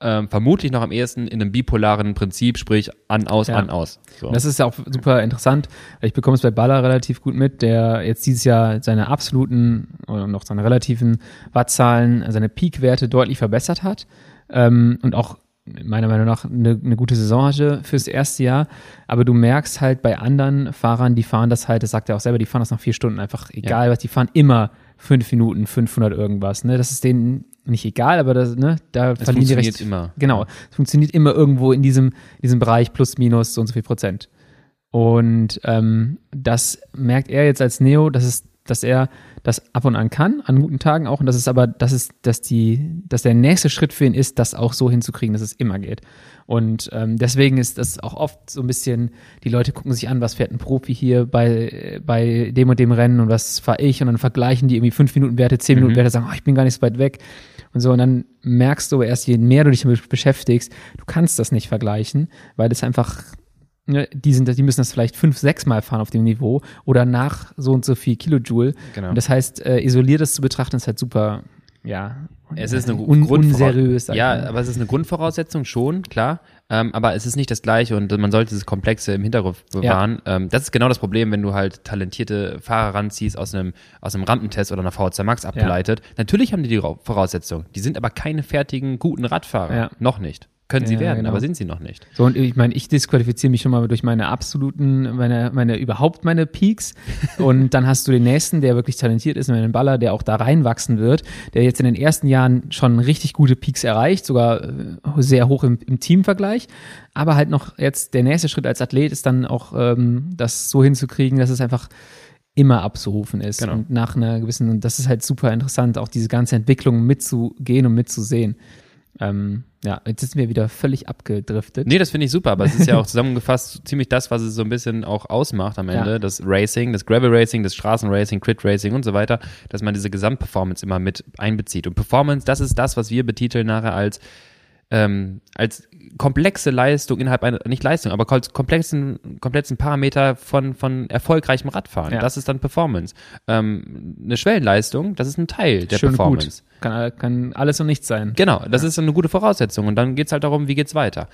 ähm, vermutlich noch am ehesten in einem bipolaren Prinzip, sprich an, aus, Ja. an, aus. So. Das ist ja auch super interessant. Ich bekomme es bei Baller relativ gut mit, der jetzt dieses Jahr seine absoluten oder noch seine relativen Wattzahlen, seine Peakwerte deutlich verbessert hat ähm, und auch meiner Meinung nach eine, eine gute Saison hatte fürs erste Jahr. Aber du merkst halt bei anderen Fahrern, die fahren das halt, das sagt er auch selber, die fahren das nach vier Stunden einfach egal was, die fahren immer fünf Minuten, 500 irgendwas. Ne? Das ist denen nicht egal, aber das, ne, da es verlieren die funktioniert recht. immer. Genau, es funktioniert immer irgendwo in diesem, diesem Bereich plus minus so und so viel Prozent. Und ähm, das merkt er jetzt als Neo, dass es, dass er das ab und an kann, an guten Tagen auch, und das ist aber, das ist, dass die, dass der nächste Schritt für ihn ist, das auch so hinzukriegen, dass es immer geht. Und ähm, deswegen ist das auch oft so ein bisschen, die Leute gucken sich an, was fährt ein Profi hier bei, bei dem und dem Rennen und was fahre ich und dann vergleichen die irgendwie fünf Minuten Werte, zehn Minuten Werte, sagen, oh, ich bin gar nicht so weit weg. Und so, und dann merkst du aber erst, je mehr du dich damit beschäftigst, du kannst das nicht vergleichen, weil das einfach ne, die sind, die müssen das vielleicht fünf, sechs Mal fahren auf dem Niveau oder nach so und so viel Kilojoule. Genau. Und das heißt, äh, isoliert das zu betrachten, ist halt super, ja. Es ist eine un unseriös. Ja, aber es ist eine Grundvoraussetzung schon, klar. Ähm, aber es ist nicht das Gleiche und man sollte dieses Komplexe im Hinterkopf bewahren. Ähm, das ist genau das Problem, wenn du halt talentierte Fahrer ranziehst aus einem, aus einem Rampentest oder einer VHC Max abgeleitet. Natürlich haben die die Ra- Voraussetzungen. Die sind aber keine fertigen, guten Radfahrer. Ja. Noch nicht. Können sie Ja, werden, genau. aber sind sie noch nicht. So, und ich meine, ich disqualifiziere mich schon mal durch meine absoluten, meine, meine, überhaupt meine Peaks. Und dann hast du den nächsten, der wirklich talentiert ist, einen Baller, der auch da reinwachsen wird, der jetzt in den ersten Jahren schon richtig gute Peaks erreicht, sogar äh, sehr hoch im, im Teamvergleich. Aber halt noch jetzt der nächste Schritt als Athlet ist dann auch, ähm, das so hinzukriegen, dass es einfach immer abzurufen ist. Genau. Und nach einer gewissen, und das ist halt super interessant, auch diese ganze Entwicklung mitzugehen und mitzusehen. Ähm, ja, jetzt sind wir wieder völlig abgedriftet. Nee, das finde ich super, aber es ist ja auch zusammengefasst ziemlich das, was es so ein bisschen auch ausmacht am Ende. Ja. Das Racing, das Gravel Racing, das Straßenracing, Crit Racing und so weiter, dass man diese Gesamtperformance immer mit einbezieht. Und Performance, das ist das, was wir betiteln nachher als ähm, als komplexe Leistung innerhalb einer, nicht Leistung, aber komplexen, komplexen Parameter von, von erfolgreichem Radfahren. Ja. Das ist dann Performance. Ähm, eine Schwellenleistung, das ist ein Teil der Schön Performance. gut. Kann, kann alles und nichts sein. Genau, das ist eine gute Voraussetzung. Und dann geht's halt darum, wie geht's weiter.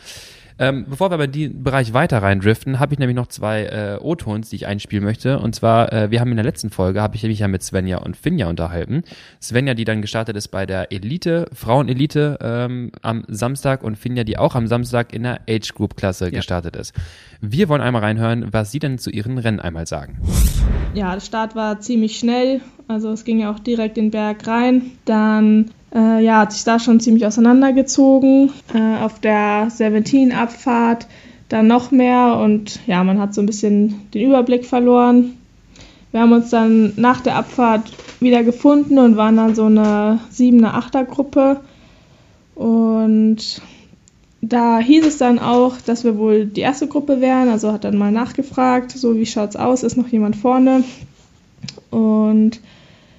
Ähm, bevor wir aber in den Bereich weiter reindriften, habe ich nämlich noch zwei äh, O-Tons, die ich einspielen möchte. Und zwar, äh, wir haben in der letzten Folge, habe ich mich ja mit Svenja und Finja unterhalten. Svenja, die dann gestartet ist bei der Elite, Frauenelite ähm, am Samstag und Finja, die auch am Samstag in der Age-Group-Klasse ja. gestartet ist. Wir wollen einmal reinhören, was sie denn zu ihren Rennen einmal sagen. Ja, der Start war ziemlich schnell. Also es ging ja auch direkt den Berg rein. Dann äh, ja, hat sich da schon ziemlich auseinandergezogen. Äh, auf der Serpentin-Abfahrt dann noch mehr und ja, man hat so ein bisschen den Überblick verloren. Wir haben uns dann nach der Abfahrt wieder gefunden und waren dann so eine 7er, 8er Gruppe. Und da hieß es dann auch, dass wir wohl die erste Gruppe wären. Also hat dann mal nachgefragt, so wie schaut's aus, ist noch jemand vorne? Und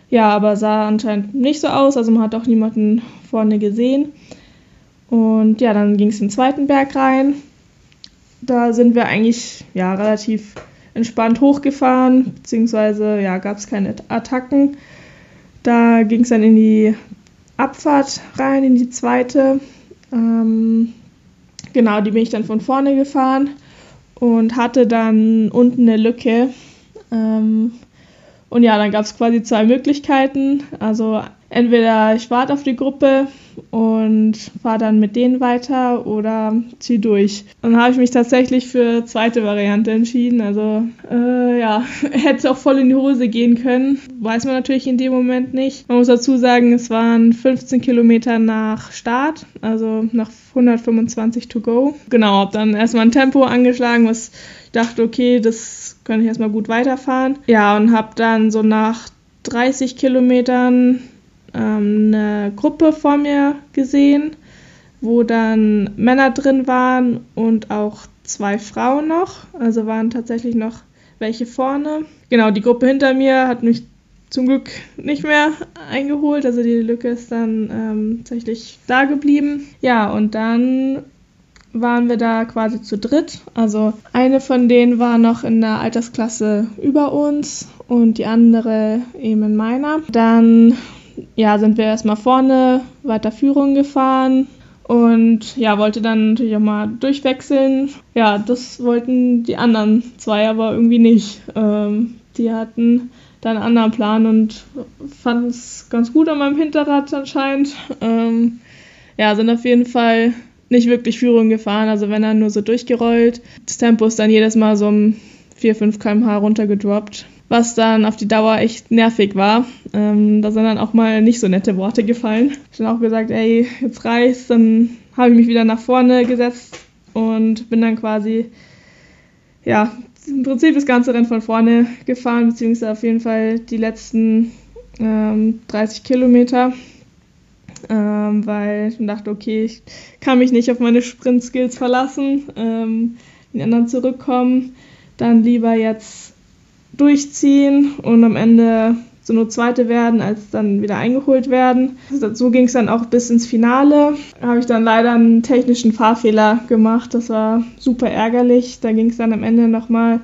ja, aber sah anscheinend nicht so aus, also man hat auch niemanden vorne gesehen. Und ja, dann ging es in den zweiten Berg rein. Da sind wir eigentlich ja relativ entspannt hochgefahren, beziehungsweise ja, gab es keine Attacken. Da ging es dann in die Abfahrt rein, in die zweite. Ähm, genau, die bin ich dann von vorne gefahren und hatte dann unten eine Lücke. Ähm, und ja, dann gab es quasi zwei Möglichkeiten. Also entweder ich warte auf die Gruppe und fahre dann mit denen weiter oder zieh durch. dann habe ich mich tatsächlich für zweite Variante entschieden. Also äh, ja, hätte auch voll in die Hose gehen können. Weiß man natürlich in dem Moment nicht. Man muss dazu sagen, es waren 15 Kilometer nach Start, also nach 125 to go. Genau, habe dann erstmal ein Tempo angeschlagen, was ich dachte, okay, das könnte ich erstmal gut weiterfahren. Ja, und habe dann so nach 30 Kilometern ähm, eine Gruppe vor mir gesehen, wo dann Männer drin waren und auch zwei Frauen noch. Also waren tatsächlich noch welche vorne. Genau, die Gruppe hinter mir hat mich zum Glück nicht mehr eingeholt. Also die Lücke ist dann ähm, tatsächlich da geblieben. Ja, und dann waren wir da quasi zu dritt. Also eine von denen war noch in der Altersklasse über uns und die andere eben in meiner. Dann ja, sind wir erstmal vorne weiter Führung gefahren und ja, wollte dann natürlich auch mal durchwechseln. Ja, das wollten die anderen zwei aber irgendwie nicht. Ähm, die hatten dann einen anderen Plan und fanden es ganz gut an meinem Hinterrad anscheinend. Ähm, ja, sind auf jeden Fall nicht wirklich Führung gefahren, also wenn dann nur so durchgerollt. Das Tempo ist dann jedes Mal so um 4, 5 km/h runtergedroppt was dann auf die Dauer echt nervig war. Ähm, da sind dann auch mal nicht so nette Worte gefallen. Ich habe dann auch gesagt, ey, jetzt reicht's. Dann habe ich mich wieder nach vorne gesetzt und bin dann quasi, ja, im Prinzip das ganze Rennen von vorne gefahren, beziehungsweise auf jeden Fall die letzten ähm, 30 Kilometer. Ähm, weil ich dachte, okay, ich kann mich nicht auf meine Sprint-Skills verlassen, ähm, die anderen zurückkommen, dann lieber jetzt durchziehen und am Ende so nur Zweite werden, als dann wieder eingeholt werden. So ging es dann auch bis ins Finale. Da habe ich dann leider einen technischen Fahrfehler gemacht. Das war super ärgerlich. Da ging es dann am Ende nochmal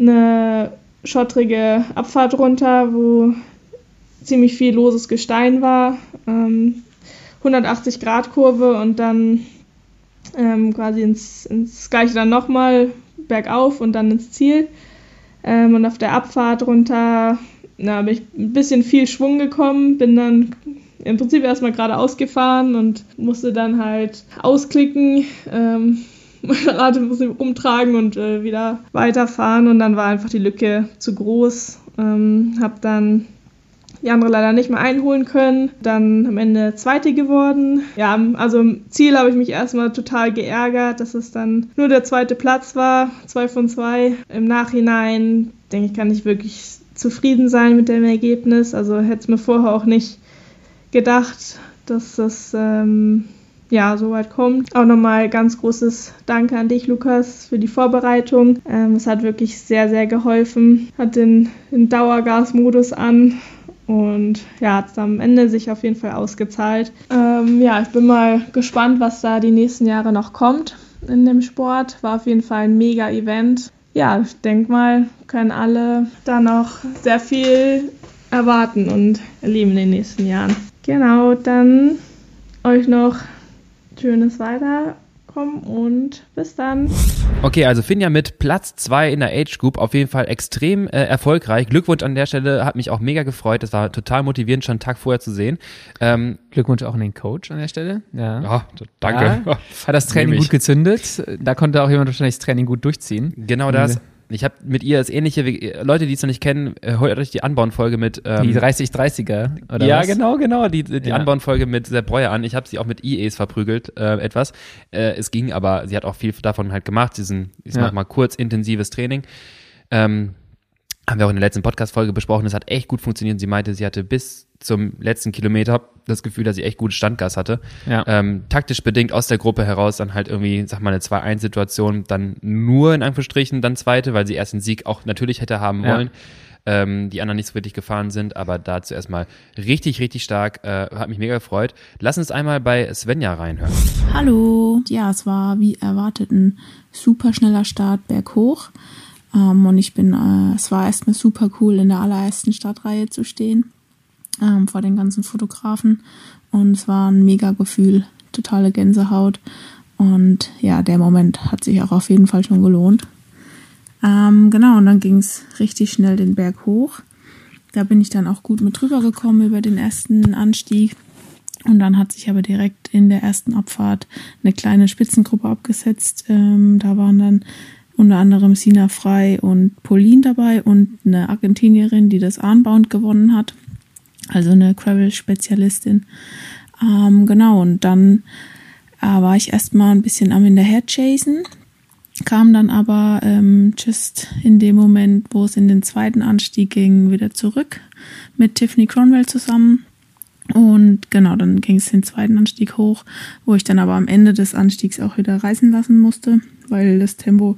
eine schottrige Abfahrt runter, wo ziemlich viel loses Gestein war. Ähm, 180 Grad Kurve und dann ähm, quasi ins, ins Gleiche dann nochmal bergauf und dann ins Ziel. Ähm, und auf der Abfahrt runter na, bin ich ein bisschen viel Schwung gekommen, bin dann im Prinzip erstmal geradeaus gefahren und musste dann halt ausklicken, ähm, mein Rad ein bisschen umtragen und äh, wieder weiterfahren und dann war einfach die Lücke zu groß. Ähm, hab dann die andere leider nicht mehr einholen können. Dann am Ende Zweite geworden. Ja, also im Ziel habe ich mich erstmal total geärgert, dass es dann nur der zweite Platz war, zwei von zwei. Im Nachhinein denke ich, kann ich wirklich zufrieden sein mit dem Ergebnis. Also hätte es mir vorher auch nicht gedacht, dass das ähm, ja so weit kommt. Auch nochmal ganz großes Danke an dich, Lukas, für die Vorbereitung. Ähm, es hat wirklich sehr, sehr geholfen. Hat den, den Dauergasmodus an und ja, hat es am Ende sich auf jeden Fall ausgezahlt. Ähm, ja, ich bin mal gespannt, was da die nächsten Jahre noch kommt in dem Sport. War auf jeden Fall ein mega Event. Ja, ich denke mal, können alle da noch sehr viel erwarten und erleben in den nächsten Jahren. Genau, dann euch noch schönes Weiter vorkommen und bis dann. Okay, also Finja mit Platz zwei in der Age Group auf jeden Fall extrem äh, erfolgreich. Glückwunsch an der Stelle, hat mich auch mega gefreut. Das war total motivierend, schon einen Tag vorher zu sehen. Ähm, Glückwunsch auch an den Coach an der Stelle. Ja, ja danke. Ja, hat das Training gut gezündet. Da konnte auch jemand wahrscheinlich das Training gut durchziehen. Genau das. Ich habe mit ihr das ähnliche, Leute, die es noch nicht kennen, äh, hört euch die Anbauen-Folge mit ähm, Die 30-30er, oder Ja, was? genau, genau, die, die ja. Anbauen-Folge mit Sepp Breuer an. Ich habe sie auch mit IEs verprügelt, äh, etwas. Äh, es ging, aber sie hat auch viel davon halt gemacht, diesen, ich ja. sag mal, kurz intensives Training. Ähm, haben wir auch in der letzten Podcast-Folge besprochen, das hat echt gut funktioniert. Sie meinte, sie hatte bis zum letzten Kilometer das Gefühl, dass sie echt gutes Standgas hatte. Ja. Ähm, taktisch bedingt aus der Gruppe heraus dann halt irgendwie, sag mal, eine 2-1-Situation, dann nur in Anführungsstrichen dann zweite, weil sie erst einen Sieg auch natürlich hätte haben wollen. Ja. Ähm, die anderen nicht so wirklich gefahren sind, aber dazu erstmal richtig, richtig stark. Äh, hat mich mega gefreut. Lass uns einmal bei Svenja reinhören. Hallo. Ja, es war wie erwartet ein super schneller Start berghoch. Ähm, und ich bin, äh, es war erstmal super cool, in der allerersten Startreihe zu stehen, ähm, vor den ganzen Fotografen. Und es war ein mega Gefühl, totale Gänsehaut. Und ja, der Moment hat sich auch auf jeden Fall schon gelohnt. Ähm, genau, und dann ging es richtig schnell den Berg hoch. Da bin ich dann auch gut mit drüber gekommen über den ersten Anstieg. Und dann hat sich aber direkt in der ersten Abfahrt eine kleine Spitzengruppe abgesetzt. Ähm, da waren dann unter anderem Sina Frei und Pauline dabei und eine Argentinierin, die das Arnbound gewonnen hat. Also eine Gravel-Spezialistin. Ähm, genau, und dann äh, war ich erstmal ein bisschen am Hinterherchasen, kam dann aber ähm, just in dem Moment, wo es in den zweiten Anstieg ging, wieder zurück mit Tiffany Cronwell zusammen. Und genau, dann ging es den zweiten Anstieg hoch, wo ich dann aber am Ende des Anstiegs auch wieder reißen lassen musste, weil das Tempo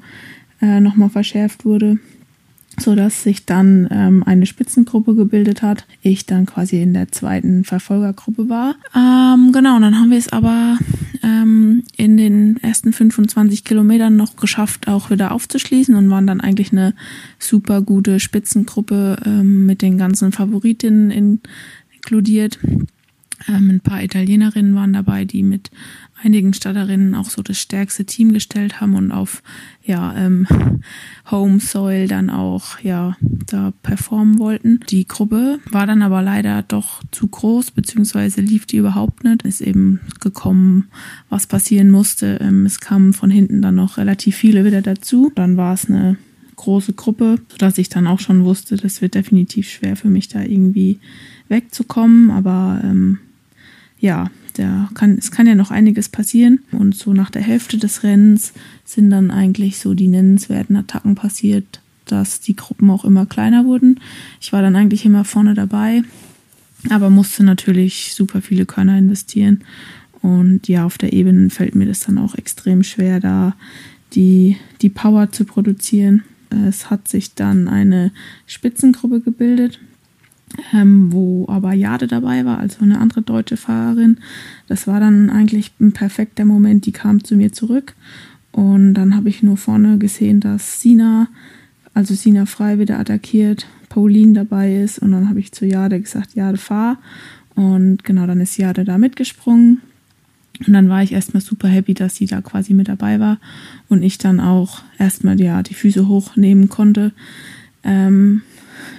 äh, nochmal verschärft wurde, so dass sich dann ähm, eine Spitzengruppe gebildet hat. Ich dann quasi in der zweiten Verfolgergruppe war. Ähm, genau, und dann haben wir es aber ähm, in den ersten 25 Kilometern noch geschafft, auch wieder aufzuschließen und waren dann eigentlich eine super gute Spitzengruppe ähm, mit den ganzen Favoritinnen in, inkludiert. Ähm, ein paar Italienerinnen waren dabei, die mit einigen Stadterinnen auch so das stärkste Team gestellt haben und auf ja ähm, Home Soil dann auch ja da performen wollten. Die Gruppe war dann aber leider doch zu groß beziehungsweise lief die überhaupt nicht. Ist eben gekommen, was passieren musste. Ähm, es kamen von hinten dann noch relativ viele wieder dazu. Dann war es eine große Gruppe, sodass ich dann auch schon wusste, das wird definitiv schwer für mich da irgendwie wegzukommen. Aber ähm, ja, der kann, es kann ja noch einiges passieren. Und so nach der Hälfte des Rennens sind dann eigentlich so die nennenswerten Attacken passiert, dass die Gruppen auch immer kleiner wurden. Ich war dann eigentlich immer vorne dabei, aber musste natürlich super viele Körner investieren. Und ja, auf der Ebene fällt mir das dann auch extrem schwer, da die, die Power zu produzieren. Es hat sich dann eine Spitzengruppe gebildet ähm, wo aber Jade dabei war, also eine andere deutsche Fahrerin. Das war dann eigentlich ein perfekter Moment, die kam zu mir zurück. Und dann habe ich nur vorne gesehen, dass Sina, also Sina Frei wieder attackiert, Pauline dabei ist. Und dann habe ich zu Jade gesagt, Jade fahr. Und genau, dann ist Jade da mitgesprungen. Und dann war ich erstmal super happy, dass sie da quasi mit dabei war. Und ich dann auch erstmal ja die Füße hochnehmen konnte. Ähm,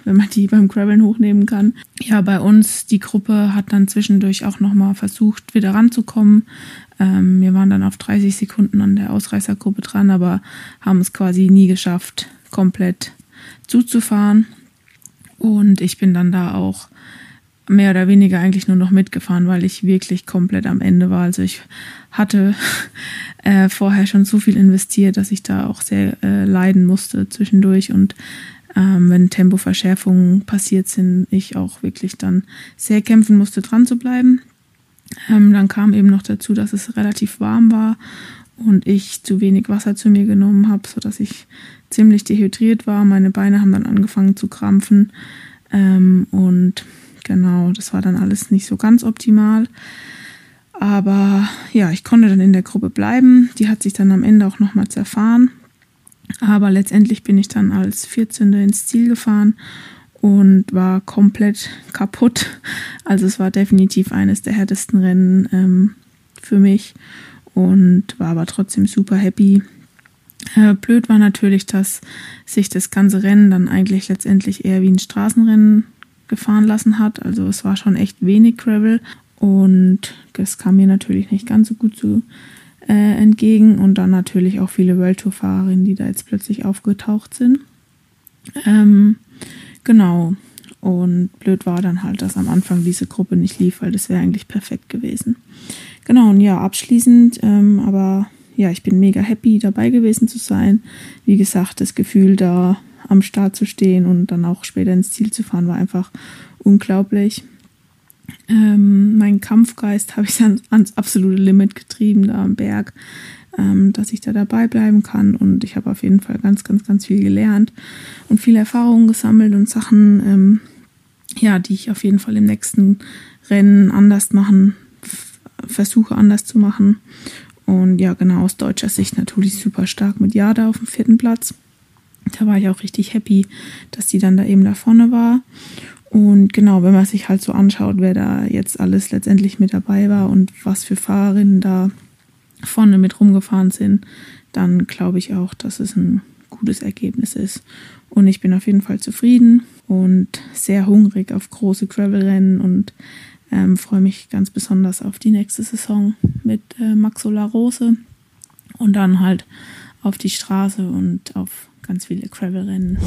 wenn man die beim Graveln hochnehmen kann. Ja, bei uns, die Gruppe hat dann zwischendurch auch nochmal versucht, wieder ranzukommen. Ähm, wir waren dann auf 30 Sekunden an der Ausreißergruppe dran, aber haben es quasi nie geschafft, komplett zuzufahren. Und ich bin dann da auch mehr oder weniger eigentlich nur noch mitgefahren, weil ich wirklich komplett am Ende war. Also ich hatte äh, vorher schon so viel investiert, dass ich da auch sehr äh, leiden musste zwischendurch und ähm, wenn Tempoverschärfungen passiert sind, ich auch wirklich dann sehr kämpfen musste, dran zu bleiben. Ähm, dann kam eben noch dazu, dass es relativ warm war und ich zu wenig Wasser zu mir genommen habe, sodass ich ziemlich dehydriert war. Meine Beine haben dann angefangen zu krampfen ähm, und genau, das war dann alles nicht so ganz optimal. Aber ja, ich konnte dann in der Gruppe bleiben. Die hat sich dann am Ende auch nochmal zerfahren. Aber letztendlich bin ich dann als 14. ins Ziel gefahren und war komplett kaputt. Also es war definitiv eines der härtesten Rennen ähm, für mich. und war aber trotzdem super happy. Äh, blöd war natürlich, dass sich das ganze Rennen dann eigentlich letztendlich eher wie ein Straßenrennen gefahren lassen hat. Also es war schon echt wenig Gravel und das kam mir natürlich nicht ganz so gut zu äh, entgegen und dann natürlich auch viele World Tour Fahrerinnen, die da jetzt plötzlich aufgetaucht sind. Ähm, genau. Und blöd war dann halt, dass am Anfang diese Gruppe nicht lief, weil das wäre eigentlich perfekt gewesen. Genau, und ja, abschließend, ähm, aber ja, ich bin mega happy, dabei gewesen zu sein. Wie gesagt, das Gefühl, da am Start zu stehen und dann auch später ins Ziel zu fahren, war einfach unglaublich. Ähm, mein Kampfgeist habe ich dann ans absolute Limit getrieben da am Berg, ähm, dass ich da dabei bleiben kann. Und ich habe auf jeden Fall ganz, ganz, ganz viel gelernt und viele Erfahrungen gesammelt und Sachen, ähm, ja, die ich auf jeden Fall im nächsten Rennen anders machen, versuche anders zu machen. Und ja, genau aus deutscher Sicht natürlich super stark mit Jada auf dem vierten Platz. Da war ich auch richtig happy, dass die dann da eben da vorne war. Und genau, wenn man sich halt so anschaut, wer da jetzt alles letztendlich mit dabei war und was für Fahrerinnen da vorne mit rumgefahren sind, dann glaube ich auch, dass es ein gutes Ergebnis ist. Und ich bin auf jeden Fall zufrieden und sehr hungrig auf große Gravel-Rennen und ähm, freue mich ganz besonders auf die nächste Saison mit äh, Maxola Rose und dann halt auf die Straße und auf ganz viele Gravel-Rennen.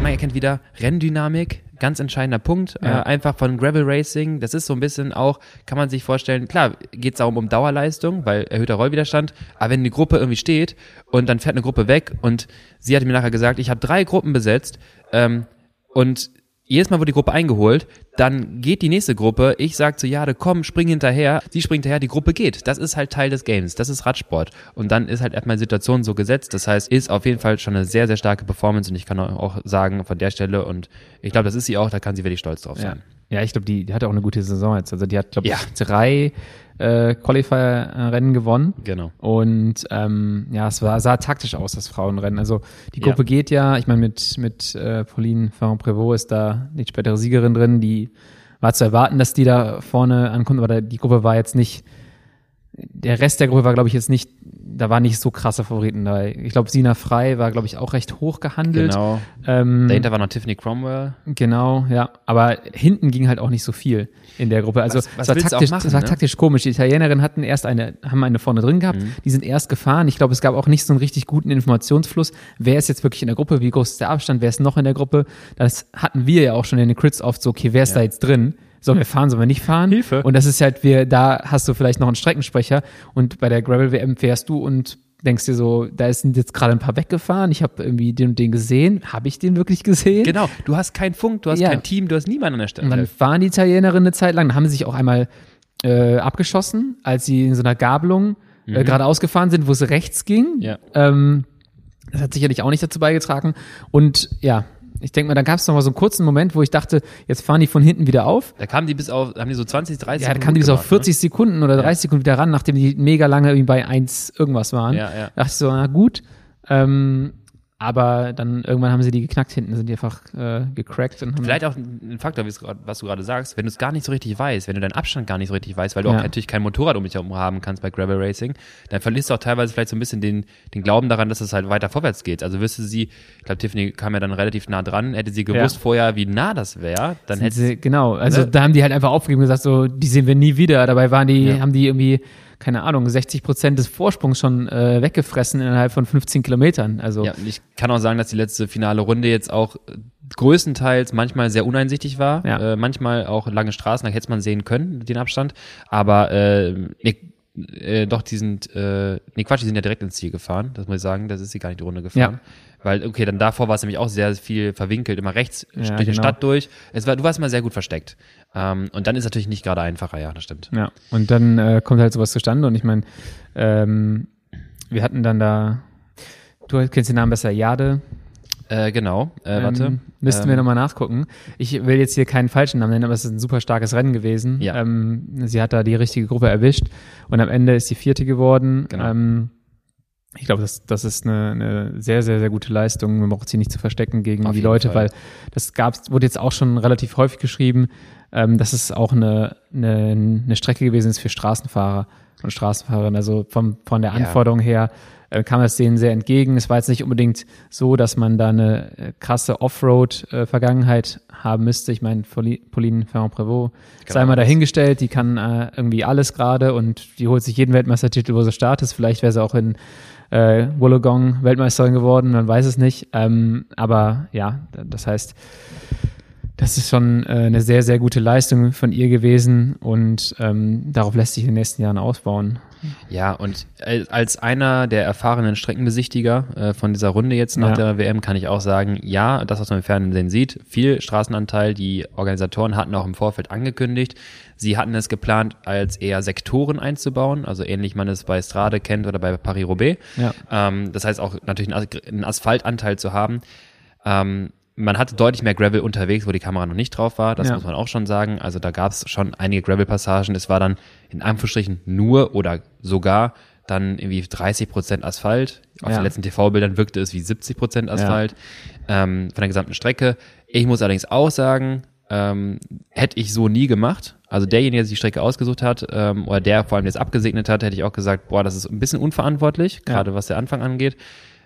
Man erkennt wieder Renndynamik, ganz entscheidender Punkt. Ja. Äh, einfach von Gravel Racing. Das ist so ein bisschen auch, kann man sich vorstellen, klar, geht es darum um Dauerleistung, weil erhöhter Rollwiderstand. Aber wenn die Gruppe irgendwie steht und dann fährt eine Gruppe weg und sie hatte mir nachher gesagt, ich habe drei Gruppen besetzt ähm, und jedes Mal wird die Gruppe eingeholt, dann geht die nächste Gruppe, ich sag zu Jade, komm, spring hinterher, sie springt hinterher, die Gruppe geht. Das ist halt Teil des Games, das ist Radsport. Und dann ist halt erstmal die Situation so gesetzt, das heißt, ist auf jeden Fall schon eine sehr, sehr starke Performance und ich kann auch sagen, von der Stelle und ich glaube, das ist sie auch, da kann sie wirklich stolz drauf Ja, sein. ja ich glaube, die, die hatte auch eine gute Saison jetzt. Also die hat, glaube ich, Ja. drei äh, Qualifier-Rennen gewonnen. Genau. Und ähm, ja, es war, sah taktisch aus, das Frauenrennen. Also die Ja. Gruppe geht ja, ich meine, mit, mit äh, Pauline Ferrand-Prévot ist da die spätere Siegerin drin, die war zu erwarten, dass die da vorne ankommt, aber die Gruppe war jetzt nicht, der Rest der Gruppe war, glaube ich, jetzt nicht, da waren nicht so krasse Favoriten dabei. Ich glaube, Sina Frei war, glaube ich, auch recht hoch gehandelt. Genau. Ähm, Dahinter war noch Tiffany Cromwell. Genau, ja. Aber hinten ging halt auch nicht so viel in der Gruppe. Also Was- was es war, taktisch, machen, es war ne? taktisch komisch. Die Italienerinnen hatten erst eine, haben eine vorne drin gehabt, Mhm. die sind erst gefahren. Ich glaube, es gab auch nicht so einen richtig guten Informationsfluss. Wer ist jetzt wirklich in der Gruppe? Wie groß ist der Abstand? Wer ist noch in der Gruppe? Das hatten wir ja auch schon in den Crits oft so, okay, wer ist Ja. da jetzt drin? Sollen wir fahren, sollen wir nicht fahren? Hilfe. Und das ist halt, wir, da hast du vielleicht noch einen Streckensprecher und bei der Gravel WM fährst du und denkst dir so, da sind jetzt gerade ein paar weggefahren, ich habe irgendwie den und den gesehen. Habe ich den wirklich gesehen? Genau, du hast keinen Funk, du hast Ja. kein Team, du hast niemanden an der Stelle. Und dann waren die Italienerinnen eine Zeit lang, dann haben sie sich auch einmal äh, abgeschossen, als sie in so einer Gabelung äh, geradeaus gefahren sind, wo es rechts ging. Mhm. Ja. Ähm, das hat sicherlich auch nicht dazu beigetragen. Und ja, ich denke mal, dann gab es noch mal so einen kurzen Moment, wo ich dachte, jetzt fahren die von hinten wieder auf. da kamen die bis auf, haben die so 20, 30 Ja, da kamen die bis auf gemacht, 40 Sekunden oder 30 Sekunden wieder ran, nachdem die mega lange irgendwie bei 1 irgendwas waren. Ja, ja. Dachte ich so, na gut. Ähm, aber dann irgendwann haben sie die geknackt hinten, sind die einfach äh, gecrackt und haben Vielleicht auch ein Faktor, was du gerade sagst, wenn du es gar nicht so richtig weißt, wenn du deinen Abstand gar nicht so richtig weißt, weil du Ja. auch natürlich kein Motorrad um dich herum haben kannst bei Gravel Racing, dann verlierst du auch teilweise vielleicht so ein bisschen den, den Glauben daran, dass es halt weiter vorwärts geht. Also wüsste sie, ich glaube, Tiffany kam ja dann relativ nah dran, hätte sie gewusst Ja. vorher, wie nah das wäre, dann hätte sie, genau, also Ne? da haben die halt einfach aufgegeben und gesagt, so, die sehen wir nie wieder. Dabei waren die, Ja. haben die irgendwie, keine Ahnung, 60 Prozent des Vorsprungs schon äh, weggefressen innerhalb von 15 Kilometern. Also Ja, ich kann auch sagen, dass die letzte finale Runde jetzt auch größtenteils manchmal sehr uneinsichtig war. Ja. Äh, manchmal auch lange Straßen, da hätte man sehen können, den Abstand. Aber äh, nee, äh, doch, die sind, äh, nee, Quatsch, die sind ja direkt ins Ziel gefahren. Das muss ich sagen, das ist sie gar nicht die Runde gefahren. Weil, okay, dann davor war es nämlich auch sehr viel verwinkelt, immer rechts Ja, durch die genau. Stadt durch. Es war, du warst immer sehr gut versteckt. Ähm, und dann ist natürlich nicht gerade einfacher, ja, das stimmt. Ja, und dann äh, kommt halt sowas zustande und ich meine, ähm, wir hatten dann da, du kennst den Namen besser, Jade. Äh, genau, äh, warte. Ähm, müssten wir Ähm, nochmal nachgucken. Ich will jetzt hier keinen falschen Namen nennen, aber es ist ein super starkes Rennen gewesen. Ja. Ähm, sie hat da die richtige Gruppe erwischt und am Ende ist sie Vierte geworden. Genau. Ähm, ich glaube, das, das ist eine, eine sehr, sehr, sehr gute Leistung. Man braucht sie nicht zu verstecken gegen Auf die Leute, Fall. weil das gab's, wurde jetzt auch schon relativ häufig geschrieben, ähm, dass es auch eine, eine, eine Strecke gewesen ist für Straßenfahrer. und Straßenfahrern. Also vom, von der Anforderung ja. her äh, kam es denen sehr entgegen. Es war jetzt nicht unbedingt so, dass man da eine äh, krasse Offroad-Vergangenheit haben müsste. Ich meine, Pauline Ferrand-Prévot genau. sei mal dahingestellt, die kann äh, irgendwie alles gerade und die holt sich jeden Weltmeistertitel, wo sie startet. Vielleicht wäre sie auch in äh, Wollongong Weltmeisterin geworden, man weiß es nicht. Ähm, aber ja, das heißt, das ist schon äh, eine sehr, sehr gute Leistung von ihr gewesen und ähm, darauf lässt sich in den nächsten Jahren ausbauen. Ja, und als einer der erfahrenen Streckenbesichtiger äh, von dieser Runde jetzt nach ja. der WM kann ich auch sagen, ja, das, was man im Fernsehen sieht, viel Straßenanteil. Die Organisatoren hatten auch im Vorfeld angekündigt, sie hatten es geplant, als eher Sektoren einzubauen, also ähnlich man es bei Strade kennt oder bei Paris-Roubaix. Ja. Ähm, das heißt auch natürlich einen Asphaltanteil zu haben. Ähm, man hatte deutlich mehr Gravel unterwegs, wo die Kamera noch nicht drauf war, das ja. muss man auch schon sagen. Also da gab es schon einige Gravel-Passagen. Es war dann in Anführungsstrichen nur oder sogar dann irgendwie 30 Prozent Asphalt. Auf ja. den letzten TV-Bildern wirkte es wie 70 Prozent Asphalt ja. ähm, von der gesamten Strecke. Ich muss allerdings auch sagen, ähm, hätte ich so nie gemacht. Also derjenige, der sich die Strecke ausgesucht hat, ähm, oder der vor allem jetzt abgesegnet hat, hätte ich auch gesagt, boah, das ist ein bisschen unverantwortlich, gerade was der Anfang angeht.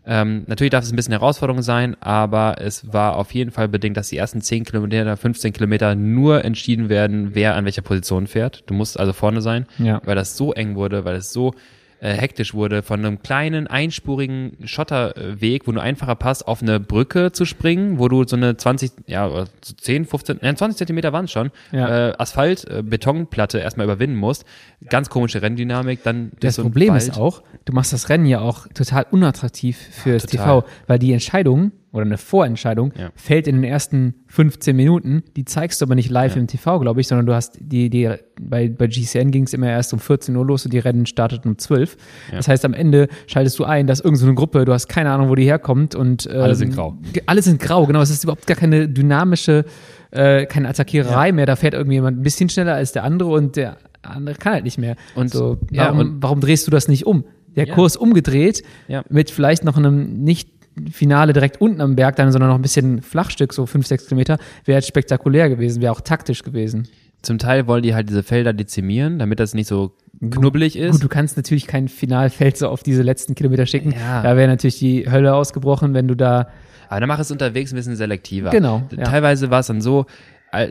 Ähm, natürlich darf es ein bisschen Herausforderung sein, aber es war auf jeden Fall bedingt, dass die ersten 10 Kilometer, 15 Kilometer nur entschieden werden, wer an welcher Position fährt. Du musst also vorne sein, ja. weil das so eng wurde, weil es so äh, hektisch wurde, von einem kleinen einspurigen Schotterweg, wo du einfacher passt, auf eine Brücke zu springen, wo du so eine 20, ja, 10, 15, ja, 20 Zentimeter waren es schon, ja. äh, Asphalt, äh, Betonplatte erstmal überwinden musst. Ganz komische Renndynamik. Dann das Problem ist auch, du machst das Rennen ja auch total unattraktiv fürs ja, TV, weil die Entscheidung oder eine Vorentscheidung ja. fällt in den ersten 15 Minuten. Die zeigst du aber nicht live ja. im TV, glaube ich, sondern du hast die, die bei, bei GCN ging es immer erst um 14 Uhr los und die Rennen starteten um 12. Ja. Das heißt, am Ende schaltest du ein, dass irgendeine so Gruppe, du hast keine Ahnung, wo die herkommt und ähm, alle sind grau. Alle sind grau, genau. Es ist überhaupt gar keine dynamische, äh, keine Attackiererei mehr. Da fährt irgendwie jemand ein bisschen schneller als der andere und der andere kann halt nicht mehr. Und so, warum, und warum drehst du das nicht um? Der Kurs umgedreht mit vielleicht noch einem nicht Finale direkt unten am Berg dann, sondern noch ein bisschen Flachstück, so fünf, sechs Kilometer, wäre jetzt spektakulär gewesen, wäre auch taktisch gewesen. Zum Teil wollen die halt diese Felder dezimieren, damit das nicht so knubbelig ist. Gut, du kannst natürlich kein Finalfeld so auf diese letzten Kilometer schicken. Ja. Da wäre natürlich die Hölle ausgebrochen, wenn du da. Aber dann mach es unterwegs ein bisschen selektiver. Genau. Ja. Teilweise war es dann so,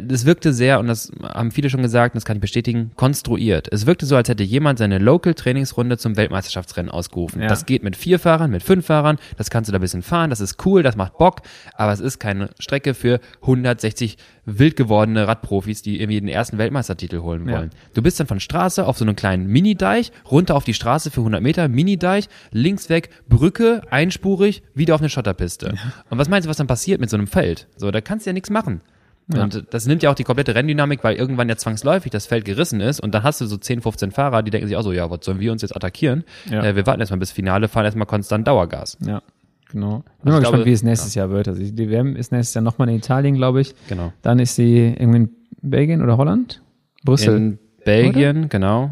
das wirkte sehr, und das haben viele schon gesagt, und das kann ich bestätigen, konstruiert. Es wirkte so, als hätte jemand seine Local-Trainingsrunde zum Weltmeisterschaftsrennen ausgerufen. Ja. Das geht mit vier Fahrern, mit fünf Fahrern, das kannst du da ein bisschen fahren, das ist cool, das macht Bock, aber es ist keine Strecke für 160 wild gewordene Radprofis, die irgendwie den ersten Weltmeistertitel holen wollen. Ja. Du bist dann von Straße auf so einen kleinen Mini-Deich, runter auf die Straße für 100 Meter, Mini-Deich, links weg, Brücke, einspurig, wieder auf eine Schotterpiste. Ja. Und was meinst du, was dann passiert mit so einem Feld? So, da kannst du ja nichts machen. Ja. Und das nimmt ja auch die komplette Renndynamik, weil irgendwann ja zwangsläufig das Feld gerissen ist und dann hast du so 10, 15 Fahrer, die denken sich auch so, ja, was sollen wir uns jetzt attackieren? Ja. Äh, wir warten erstmal bis Finale, fahren erstmal konstant Dauergas. Ja, genau. Bin also mal gespannt, wie es nächstes ja. Jahr wird. Also die WM ist nächstes Jahr nochmal in Italien, glaube ich. Genau. Dann ist sie irgendwie in Belgien oder Holland? Brüssel. In Belgien, oder? genau.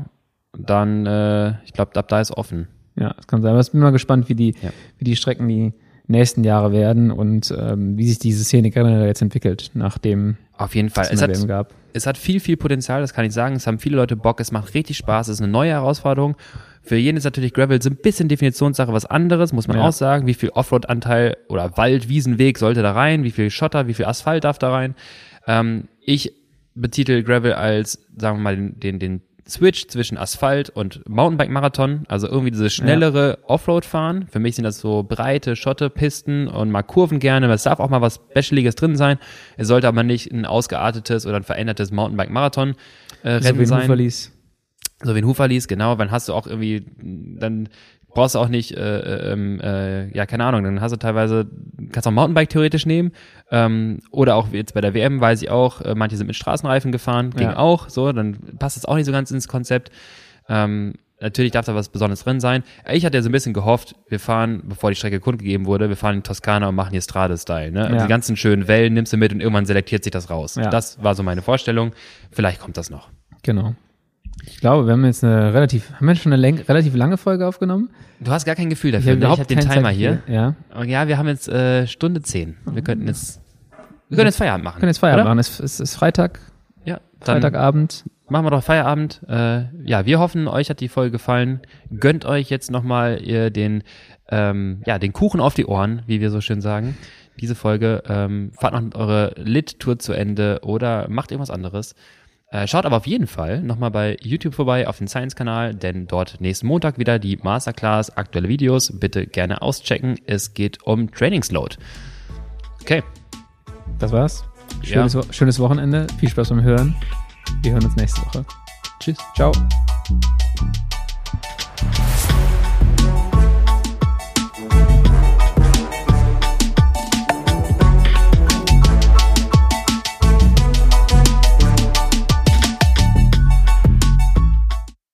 Dann, äh, ich glaube, ab da ist offen. Ja, das kann sein. Aber ich bin mal gespannt, wie die, ja. wie die Strecken die nächsten Jahre werden und ähm, wie sich diese Szene generell jetzt entwickelt, nachdem auf jeden Fall. Es hat, gab. es hat viel, viel Potenzial, das kann ich sagen. Es haben viele Leute Bock, es macht richtig Spaß, es ist eine neue Herausforderung. Für jeden ist natürlich Gravel so ein bisschen Definitionssache was anderes, muss man ja. auch sagen. Wie viel Offroad-Anteil oder Wald, Wiesenweg sollte da rein? Wie viel Schotter, wie viel Asphalt darf da rein? Ähm, ich betitel Gravel als, sagen wir mal, den, den, den Switch zwischen Asphalt und Mountainbike-Marathon, also irgendwie diese schnellere ja. Offroad-Fahren. Für mich sind das so breite Schottepisten und mal Kurven gerne. Es darf auch mal was Specialiges drin sein. Es sollte aber nicht ein ausgeartetes oder ein verändertes Mountainbike-Marathon äh, Rennen so wie sein. Huferlis. So wie ein Huferlis, genau. Dann hast du auch irgendwie, dann brauchst du auch nicht, äh, äh, ähm, äh, ja, keine Ahnung, dann hast du teilweise, kannst auch Mountainbike theoretisch nehmen. Ähm, oder auch jetzt bei der WM weiß ich auch, äh, manche sind mit Straßenreifen gefahren, ging ja. auch, so, dann passt das auch nicht so ganz ins Konzept. Ähm, natürlich darf da was Besonderes drin sein. Ich hatte ja so ein bisschen gehofft, wir fahren, bevor die Strecke kundgegeben wurde, wir fahren in Toskana und machen hier Strade-Style. Ne? Ja. Die ganzen schönen Wellen nimmst du mit und irgendwann selektiert sich das raus. Ja. Das war so meine Vorstellung. Vielleicht kommt das noch. Genau. Ich glaube, wir haben jetzt eine relativ, haben wir schon eine relativ lange Folge aufgenommen? Du hast gar kein Gefühl dafür. Ich habe ne? hab den Timer hier. Ja. Ja, wir haben jetzt äh, Stunde zehn. Wir könnten jetzt, wir können jetzt Feierabend machen. Wir können jetzt Feierabend oder? machen. Es, es ist Freitag. Ja, Freitagabend. Machen wir doch Feierabend. Äh, ja, wir hoffen, euch hat die Folge gefallen. Gönnt euch jetzt nochmal ihr den, ähm, ja, den Kuchen auf die Ohren, wie wir so schön sagen. Diese Folge. Ähm, fahrt noch eure Lit-Tour zu Ende oder macht irgendwas anderes. Äh, schaut aber auf jeden Fall nochmal bei YouTube vorbei auf den Science-Kanal, denn dort nächsten Montag wieder die Masterclass, aktuelle Videos. Bitte gerne auschecken. Es geht um Trainingsload. Okay. Das war's. Ja. Schönes, Wo- schönes Wochenende. Viel Spaß beim Hören. Wir hören uns nächste Woche. Tschüss. Ciao.